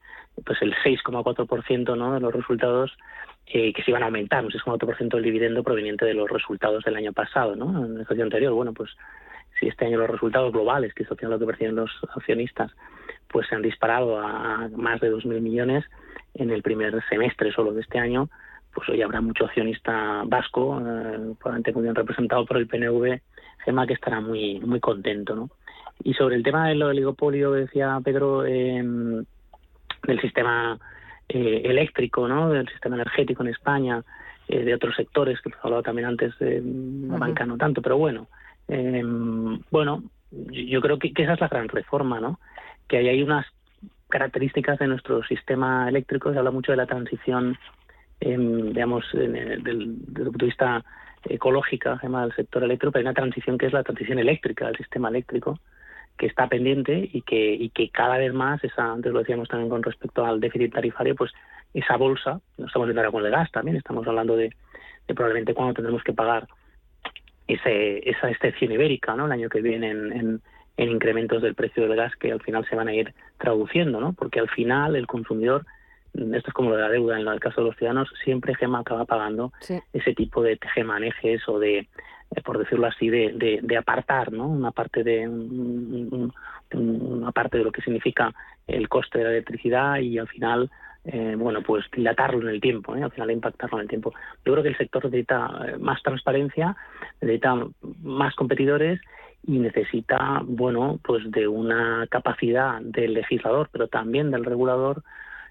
pues el 6,4% ¿no? de los resultados eh, que se iban a aumentar, un 6,4% del dividendo proveniente de los resultados del año pasado, ¿no? En el ejercicio anterior, bueno, pues si este año los resultados globales, que es lo que perciben los accionistas, pues se han disparado a más de 2.000 millones, en el primer semestre solo de este año, pues hoy habrá mucho accionista vasco, eh, probablemente muy bien representado por el PNV, Gema, que estará muy, muy contento. ¿no? Y sobre el tema del oligopolio, decía Pedro, em, del sistema eh, eléctrico, ¿no? del sistema energético en España, eh, de otros sectores, que hemos hablado también antes, de la banca no tanto, pero bueno, em, bueno, yo creo que, esa es la gran reforma, ¿no? Que hay, hay unas características de nuestro sistema eléctrico. Se habla mucho de la transición, em, digamos, desde el punto de vista ecológica, se del sector eléctrico, pero hay una transición que es la transición eléctrica del sistema eléctrico, que está pendiente y que, y que cada vez más, esa, antes lo decíamos también con respecto al déficit tarifario, pues esa bolsa, no estamos viendo ahora con el gas también, estamos hablando de, probablemente cuando tendremos que pagar ese, esa excepción ibérica, ¿no? El año que viene en en incrementos del precio del gas que al final se van a ir traduciendo, ¿no? Porque al final el consumidor, esto es como lo de la deuda en el caso de los ciudadanos, siempre GEMA acaba pagando ese tipo de tejemanejes o de, eh, por decirlo así, de, de, apartar, ¿no? Una parte de una parte de lo que significa el coste de la electricidad y al final eh, bueno, pues dilatarlo en el tiempo, ¿eh? al final impactarlo en el tiempo. Yo creo que el sector necesita eh, más transparencia, necesita más competidores y necesita, bueno, pues de una capacidad del legislador, pero también del regulador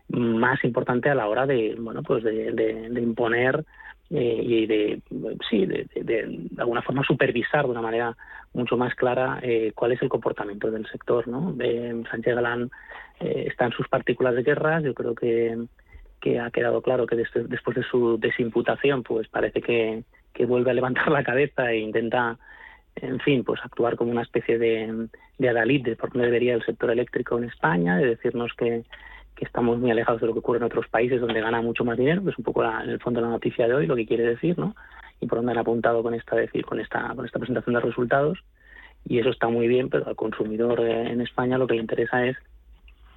más importante a la hora de, bueno, pues de, imponer eh, y de, sí, de, de, alguna forma supervisar de una manera mucho más clara eh, cuál es el comportamiento del sector, ¿no? Sánchez Galán eh, está en sus partículas de guerra, yo creo que, que ha quedado claro que después de su desimputación, pues parece que, que vuelve a levantar la cabeza e intenta en fin, pues actuar como una especie de, de adalid de por dónde debería el sector eléctrico en España, de decirnos que, que estamos muy alejados de lo que ocurre en otros países donde gana mucho más dinero, que es un poco en el fondo la noticia de hoy, lo que quiere decir, ¿no? Y por dónde han apuntado con esta decir, con esta, con esta presentación de resultados. Y eso está muy bien, pero al consumidor eh, en España lo que le interesa es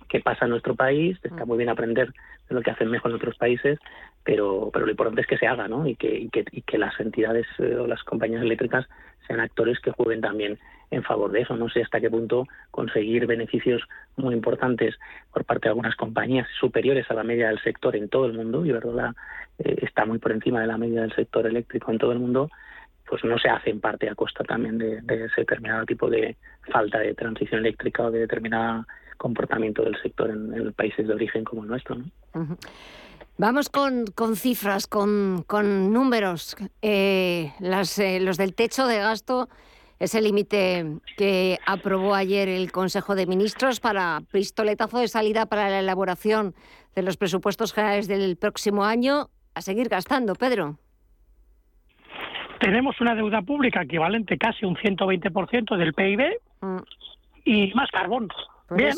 qué pasa en nuestro país, está muy bien aprender de lo que hacen mejor en otros países, pero, pero lo importante es que se haga, ¿no? Y que, y que, y que las entidades eh, o las compañías eléctricas sean actores que jueguen también en favor de eso. No sé hasta qué punto conseguir beneficios muy importantes por parte de algunas compañías superiores a la media del sector en todo el mundo, y verdad eh, está muy por encima de la media del sector eléctrico en todo el mundo, pues no se hace en parte a costa también de, ese determinado tipo de falta de transición eléctrica o de determinado comportamiento del sector en, países de origen como el nuestro. Vamos con, con, cifras, con, con números. Eh, las, eh, los del techo de gasto, ese límite que aprobó ayer el Consejo de Ministros para pistoletazo de salida para la elaboración de los presupuestos generales del próximo año. A seguir gastando, Pedro. tenemos una deuda pública equivalente casi a un 120% del PIB y más carbón. bien.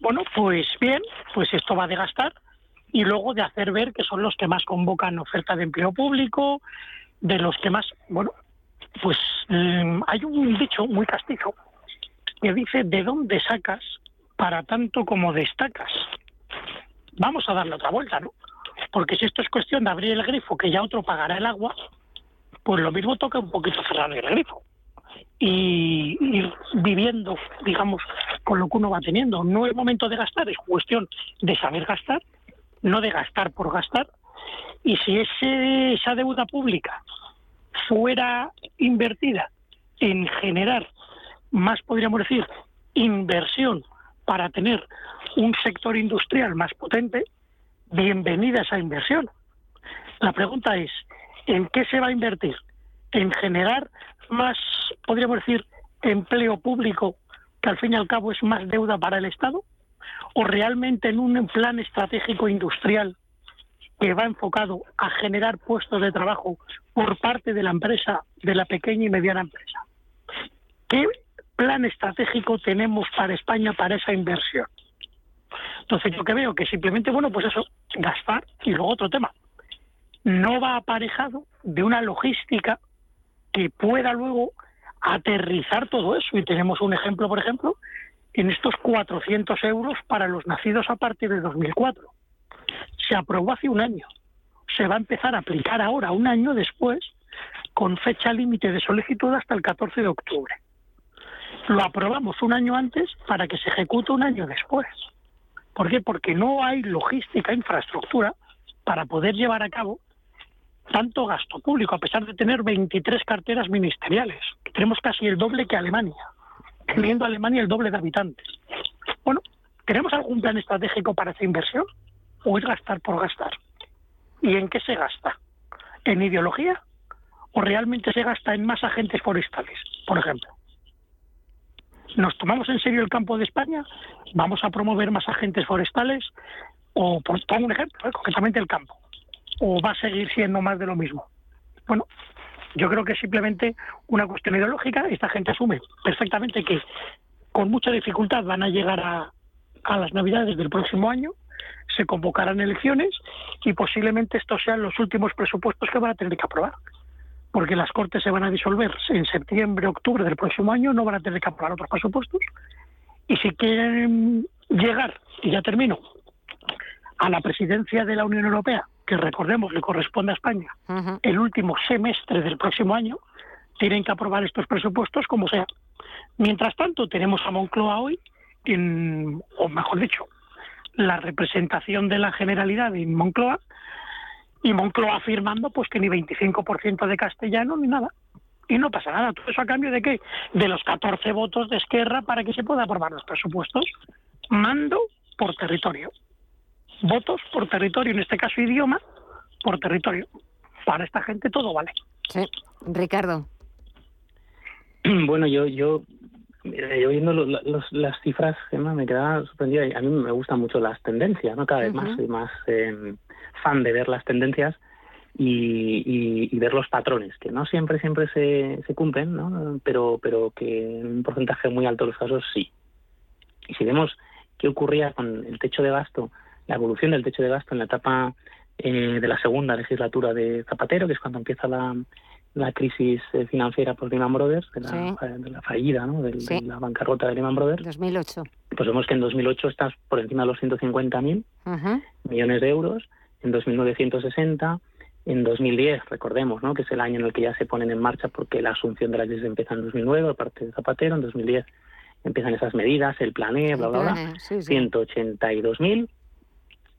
Bueno, pues bien, pues esto va de gastar y luego de hacer ver que son los que más convocan oferta de empleo público, de los que más, bueno, pues mm, hay un dicho muy castizo que dice, ¿de dónde sacas para tanto como destacas? Vamos a darle otra vuelta, ¿no? Porque si esto es cuestión de abrir el grifo, que ya otro pagará el agua, pues lo mismo toca un poquito cerrar el grifo y ir viviendo, digamos, con lo que uno va teniendo. No es momento de gastar, es cuestión de saber gastar, no de gastar por gastar. Y si ese, esa deuda pública fuera invertida en generar más, podríamos decir, inversión para tener un sector industrial más potente, bienvenida esa inversión. La pregunta es, ¿en qué se va a invertir? ¿En generar más, podríamos decir, empleo público, que al fin y al cabo es más deuda para el Estado, o realmente en un plan estratégico industrial que va enfocado a generar puestos de trabajo por parte de la empresa, de la pequeña y mediana empresa. ¿Qué plan estratégico tenemos para España para esa inversión? Entonces yo que veo que simplemente, bueno, pues eso, gastar y luego otro tema. No va aparejado de una logística que pueda luego aterrizar todo eso. Y tenemos un ejemplo, por ejemplo, en estos 400 euros para los nacidos a partir de 2004. Se aprobó hace un año. Se va a empezar a aplicar ahora, un año después, con fecha límite de solicitud hasta el 14 de octubre. Lo aprobamos un año antes para que se ejecute un año después. ¿Por qué? Porque no hay logística, infraestructura para poder llevar a cabo tanto gasto público, a pesar de tener 23 carteras ministeriales. Tenemos casi el doble que Alemania, teniendo Alemania el doble de habitantes. Bueno, ¿tenemos algún plan estratégico para esa inversión? ¿O es gastar por gastar? ¿Y en qué se gasta? ¿En ideología? ¿O realmente se gasta en más agentes forestales, por ejemplo? ¿Nos tomamos en serio el campo de España? ¿Vamos a promover más agentes forestales? O, por pongo un ejemplo, ¿eh? concretamente el campo o va a seguir siendo más de lo mismo? Bueno, yo creo que es simplemente una cuestión ideológica. Esta gente asume perfectamente que con mucha dificultad van a llegar a, a las Navidades del próximo año, se convocarán elecciones y posiblemente estos sean los últimos presupuestos que van a tener que aprobar. Porque las Cortes se van a disolver en septiembre, octubre del próximo año, no van a tener que aprobar otros presupuestos. Y si quieren llegar, y ya termino, a la presidencia de la Unión Europea que recordemos le corresponde a España, el último semestre del próximo año, tienen que aprobar estos presupuestos como sea. Mientras tanto, tenemos a Moncloa hoy, en, o mejor dicho, la representación de la Generalidad en Moncloa, y Moncloa afirmando pues que ni 25% de castellano ni nada. Y no pasa nada. ¿Todo eso a cambio de qué? De los 14 votos de Esquerra para que se pueda aprobar los presupuestos. Mando por territorio votos por territorio, en este caso idioma, por territorio. Para esta gente todo vale. Sí, Ricardo. Bueno, yo, yo, yo viendo las cifras, Gemma, me quedaba sorprendida. A mí me gustan mucho las tendencias, ¿no? Cada vez más soy más em, fan de ver las tendencias y, y, ver los patrones, que no siempre siempre se, se cumplen, ¿no? Pero, pero que en un porcentaje muy alto de los casos sí. Y si vemos qué ocurría con el techo de gasto la evolución del techo de gasto en la etapa eh, de la segunda legislatura de Zapatero, que es cuando empieza la, la crisis eh, financiera por Lehman Brothers, de la, fallida, ¿no? de, la bancarrota de Lehman Brothers. 2008. Pues vemos que en 2008 estás por encima de los 150.000 millones de euros, en 2009 160, en 2010, recordemos, ¿no? que es el año en el que ya se ponen en marcha porque la asunción de la crisis empieza en 2009 por parte de Zapatero, en 2010 empiezan esas medidas, el plané, bla, bla, bla, 182.000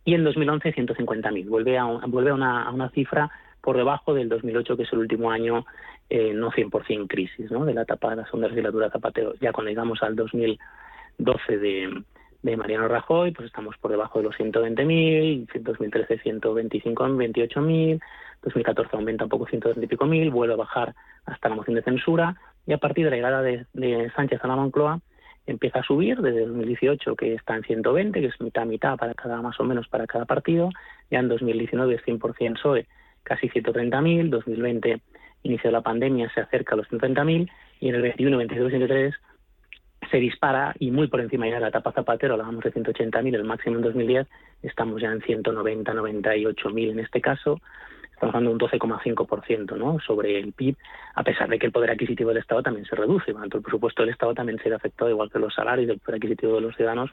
y en 2011 150.000. Vuelve, a, vuelve a, una, a una cifra por debajo del 2008, que es el último año eh, no 100% crisis, ¿no? de la etapa de la segunda legislatura Zapatero. Ya cuando llegamos al 2012 de, de Mariano Rajoy, pues estamos por debajo de los 120.000, 2013 125, 28.000, 2014 aumenta un poco 120 y pico mil, vuelve a bajar hasta la moción de censura y a partir de la llegada de, de Sánchez a la Moncloa empieza a subir desde 2018 que está en 120, que es mitad mitad para cada más o menos para cada partido, ya en 2019 es 100% PSOE, casi 130.000, 2020 inicio de la pandemia se acerca a los 50.000 y en el 21, 22, 23 se dispara y muy por encima ya de la etapa Zapatero, hablábamos de 180.000, el máximo en 2010, estamos ya en 190, 98.000 en este caso, de un 12,5% ¿no? sobre el PIB, a pesar de que el poder adquisitivo del Estado también se reduce, tanto el presupuesto del Estado también se ve afectado, igual que los salarios del poder adquisitivo de los ciudadanos,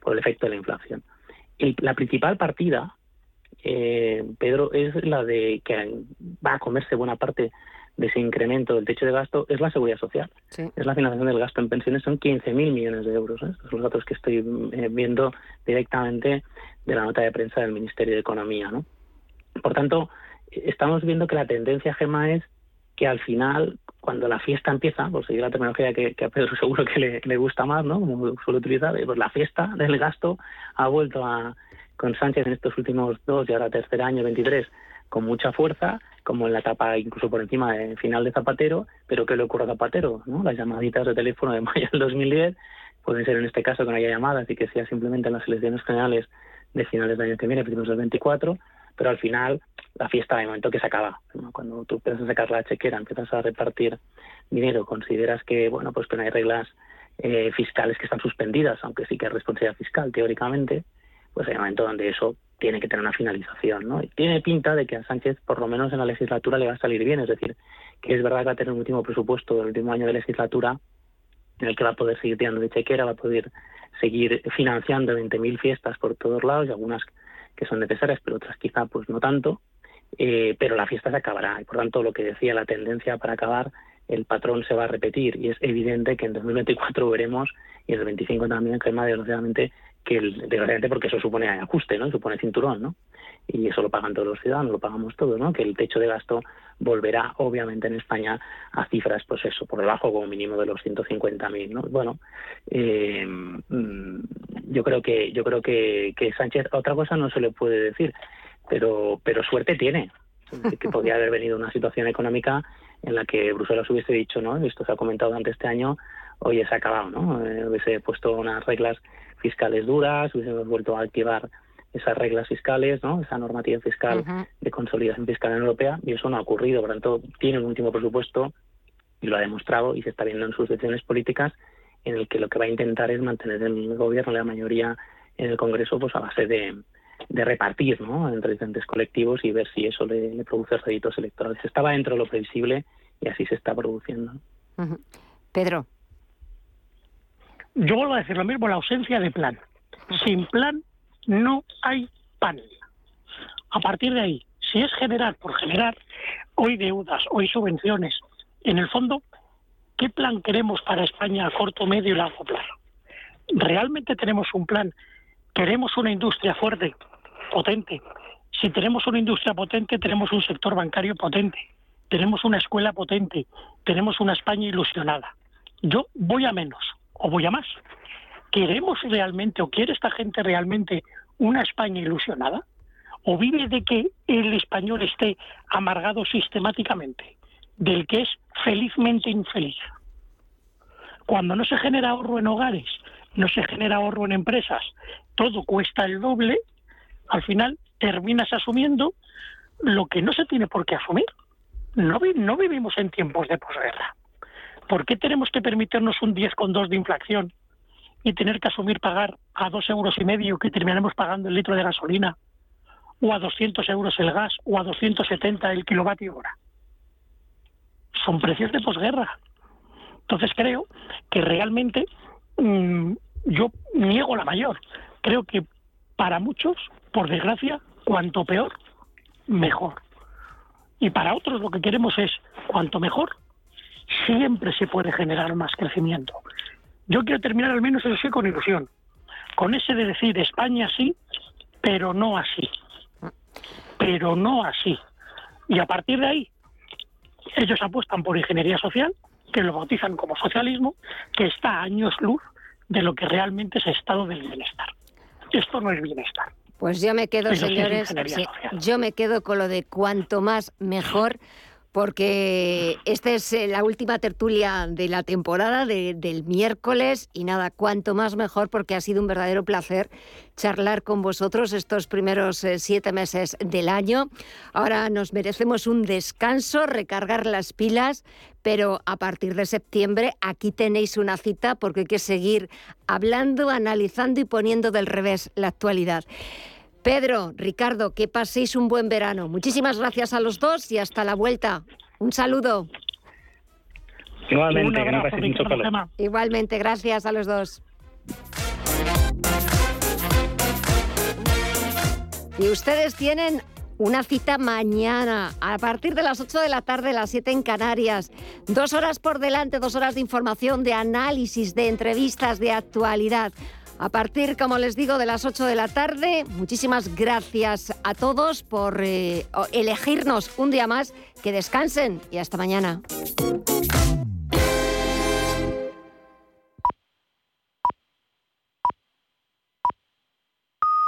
por el efecto de la inflación. Y la principal partida, eh, Pedro, es la de que va a comerse buena parte de ese incremento del techo de gasto es la seguridad social. Es la financiación del gasto en pensiones, son 15.000 millones de euros. ¿eh? Estos son los datos que estoy eh, viendo directamente de la nota de prensa del Ministerio de Economía. ¿no? Por tanto, estamos viendo que la tendencia, Gema, es que al final, cuando la fiesta empieza, por seguir la terminología que, a Pedro seguro que le, gusta más, ¿no? como suele utilizar, pues la fiesta del gasto ha vuelto a, con Sánchez en estos últimos dos y ahora tercer año, 23, con mucha fuerza como en la etapa incluso por encima del final de Zapatero, pero ¿qué le ocurre a Zapatero? ¿no? Las llamaditas de teléfono de mayo del 2010 pueden ser en este caso que no haya llamadas y que sea simplemente en las elecciones generales de finales del año que viene, principios del 24, pero al final la fiesta de momento que se acaba. Cuando tú empiezas a sacar la chequera, empiezas a repartir dinero, consideras que bueno pues que no hay reglas eh, fiscales que están suspendidas, aunque sí que hay responsabilidad fiscal teóricamente, pues hay un momento donde eso tiene que tener una finalización, ¿no? Tiene pinta de que a Sánchez, por lo menos en la legislatura, le va a salir bien, es decir, que es verdad que va a tener un último presupuesto del último año de legislatura en el que va a poder seguir tirando de chequera, va a poder seguir financiando 20.000 fiestas por todos lados y algunas que son necesarias, pero otras quizá pues no tanto, eh, pero la fiesta se acabará y por tanto lo que decía la tendencia para acabar, el patrón se va a repetir y es evidente que en 2024 veremos y en el 25 también, que más desgraciadamente que el, desgraciadamente porque eso supone ajuste, ¿no? Supone cinturón, ¿no? Y eso lo pagan todos los ciudadanos, lo pagamos todos, ¿no? Que el techo de gasto volverá, obviamente, en España a cifras, pues eso, por debajo como mínimo de los 150.000, ¿no? Bueno, eh, mm, yo creo que yo creo que, que Sánchez otra cosa no se le puede decir, pero pero suerte tiene, que podría haber venido una situación económica en la que Bruselas hubiese dicho, ¿no? Esto se ha comentado durante este año, oye, se ha acabado, ¿no? Eh, hubiese puesto unas reglas fiscales duras, hubiésemos vuelto a activar esas reglas fiscales, ¿no? esa normativa fiscal de consolidación fiscal en Europea, y eso no ha ocurrido. Por lo tanto, tiene un último presupuesto, y lo ha demostrado, y se está viendo en sus decisiones políticas, en el que lo que va a intentar es mantener el gobierno, la mayoría en el Congreso, pues a base de, repartir ¿no? entre diferentes colectivos y ver si eso le, produce réditos electorales. Estaba dentro de lo previsible y así se está produciendo. Pedro. Yo vuelvo a decir lo mismo, la ausencia de plan. Sin plan no hay pan. A partir de ahí, si es generar por generar, hoy deudas, hoy subvenciones, en el fondo, ¿qué plan queremos para España a corto, medio y largo plazo? ¿Realmente tenemos un plan? ¿Queremos una industria fuerte, potente? Si tenemos una industria potente, tenemos un sector bancario potente, tenemos una escuela potente, tenemos una España ilusionada. Yo voy a menos o voy a más. ¿Queremos realmente o quiere esta gente realmente una España ilusionada? ¿O vive de que el español esté amargado sistemáticamente, del que es felizmente infeliz? Cuando no se genera ahorro en hogares, no se genera ahorro en empresas, todo cuesta el doble, al final terminas asumiendo lo que no se tiene por qué asumir. No, vivimos en tiempos de posguerra. ¿Por qué tenemos que permitirnos un 10,2 de inflación y tener que asumir pagar a dos euros y medio que terminaremos pagando el litro de gasolina o a 200 euros el gas o a 270 el kilovatio hora? Son precios de posguerra. Entonces creo que realmente mm, yo niego la mayor. Creo que para muchos, por desgracia, cuanto peor, mejor. Y para otros lo que queremos es cuanto mejor, siempre se puede generar más crecimiento. Yo quiero terminar al menos eso sí con ilusión, con ese de decir España sí, pero no así, pero no así. Y a partir de ahí, ellos apuestan por ingeniería social, que lo bautizan como socialismo, que está a años luz de lo que realmente es estado del bienestar. Esto no es bienestar. Pues yo me quedo, señores, yo me quedo con lo de cuanto más mejor, porque esta es eh, la última tertulia de la temporada del miércoles y nada, cuanto más mejor porque ha sido un verdadero placer charlar con vosotros estos primeros eh, siete meses del año. Ahora nos merecemos un descanso, recargar las pilas, pero a partir de septiembre aquí tenéis una cita porque hay que seguir hablando, analizando y poniendo del revés la actualidad. Pedro, Ricardo, que paséis un buen verano. Muchísimas gracias a los dos y hasta la vuelta. Un saludo. Igualmente, mucho Igualmente, gracias a los dos. Y ustedes tienen una cita mañana a partir de las 8 de la tarde, las 7 en Canarias. Dos horas por delante, dos horas de información, de análisis, de entrevistas, de actualidad a partir, como les digo, de las 8 de la tarde. Muchísimas gracias a todos por eh, elegirnos un día más. Que descansen y hasta mañana.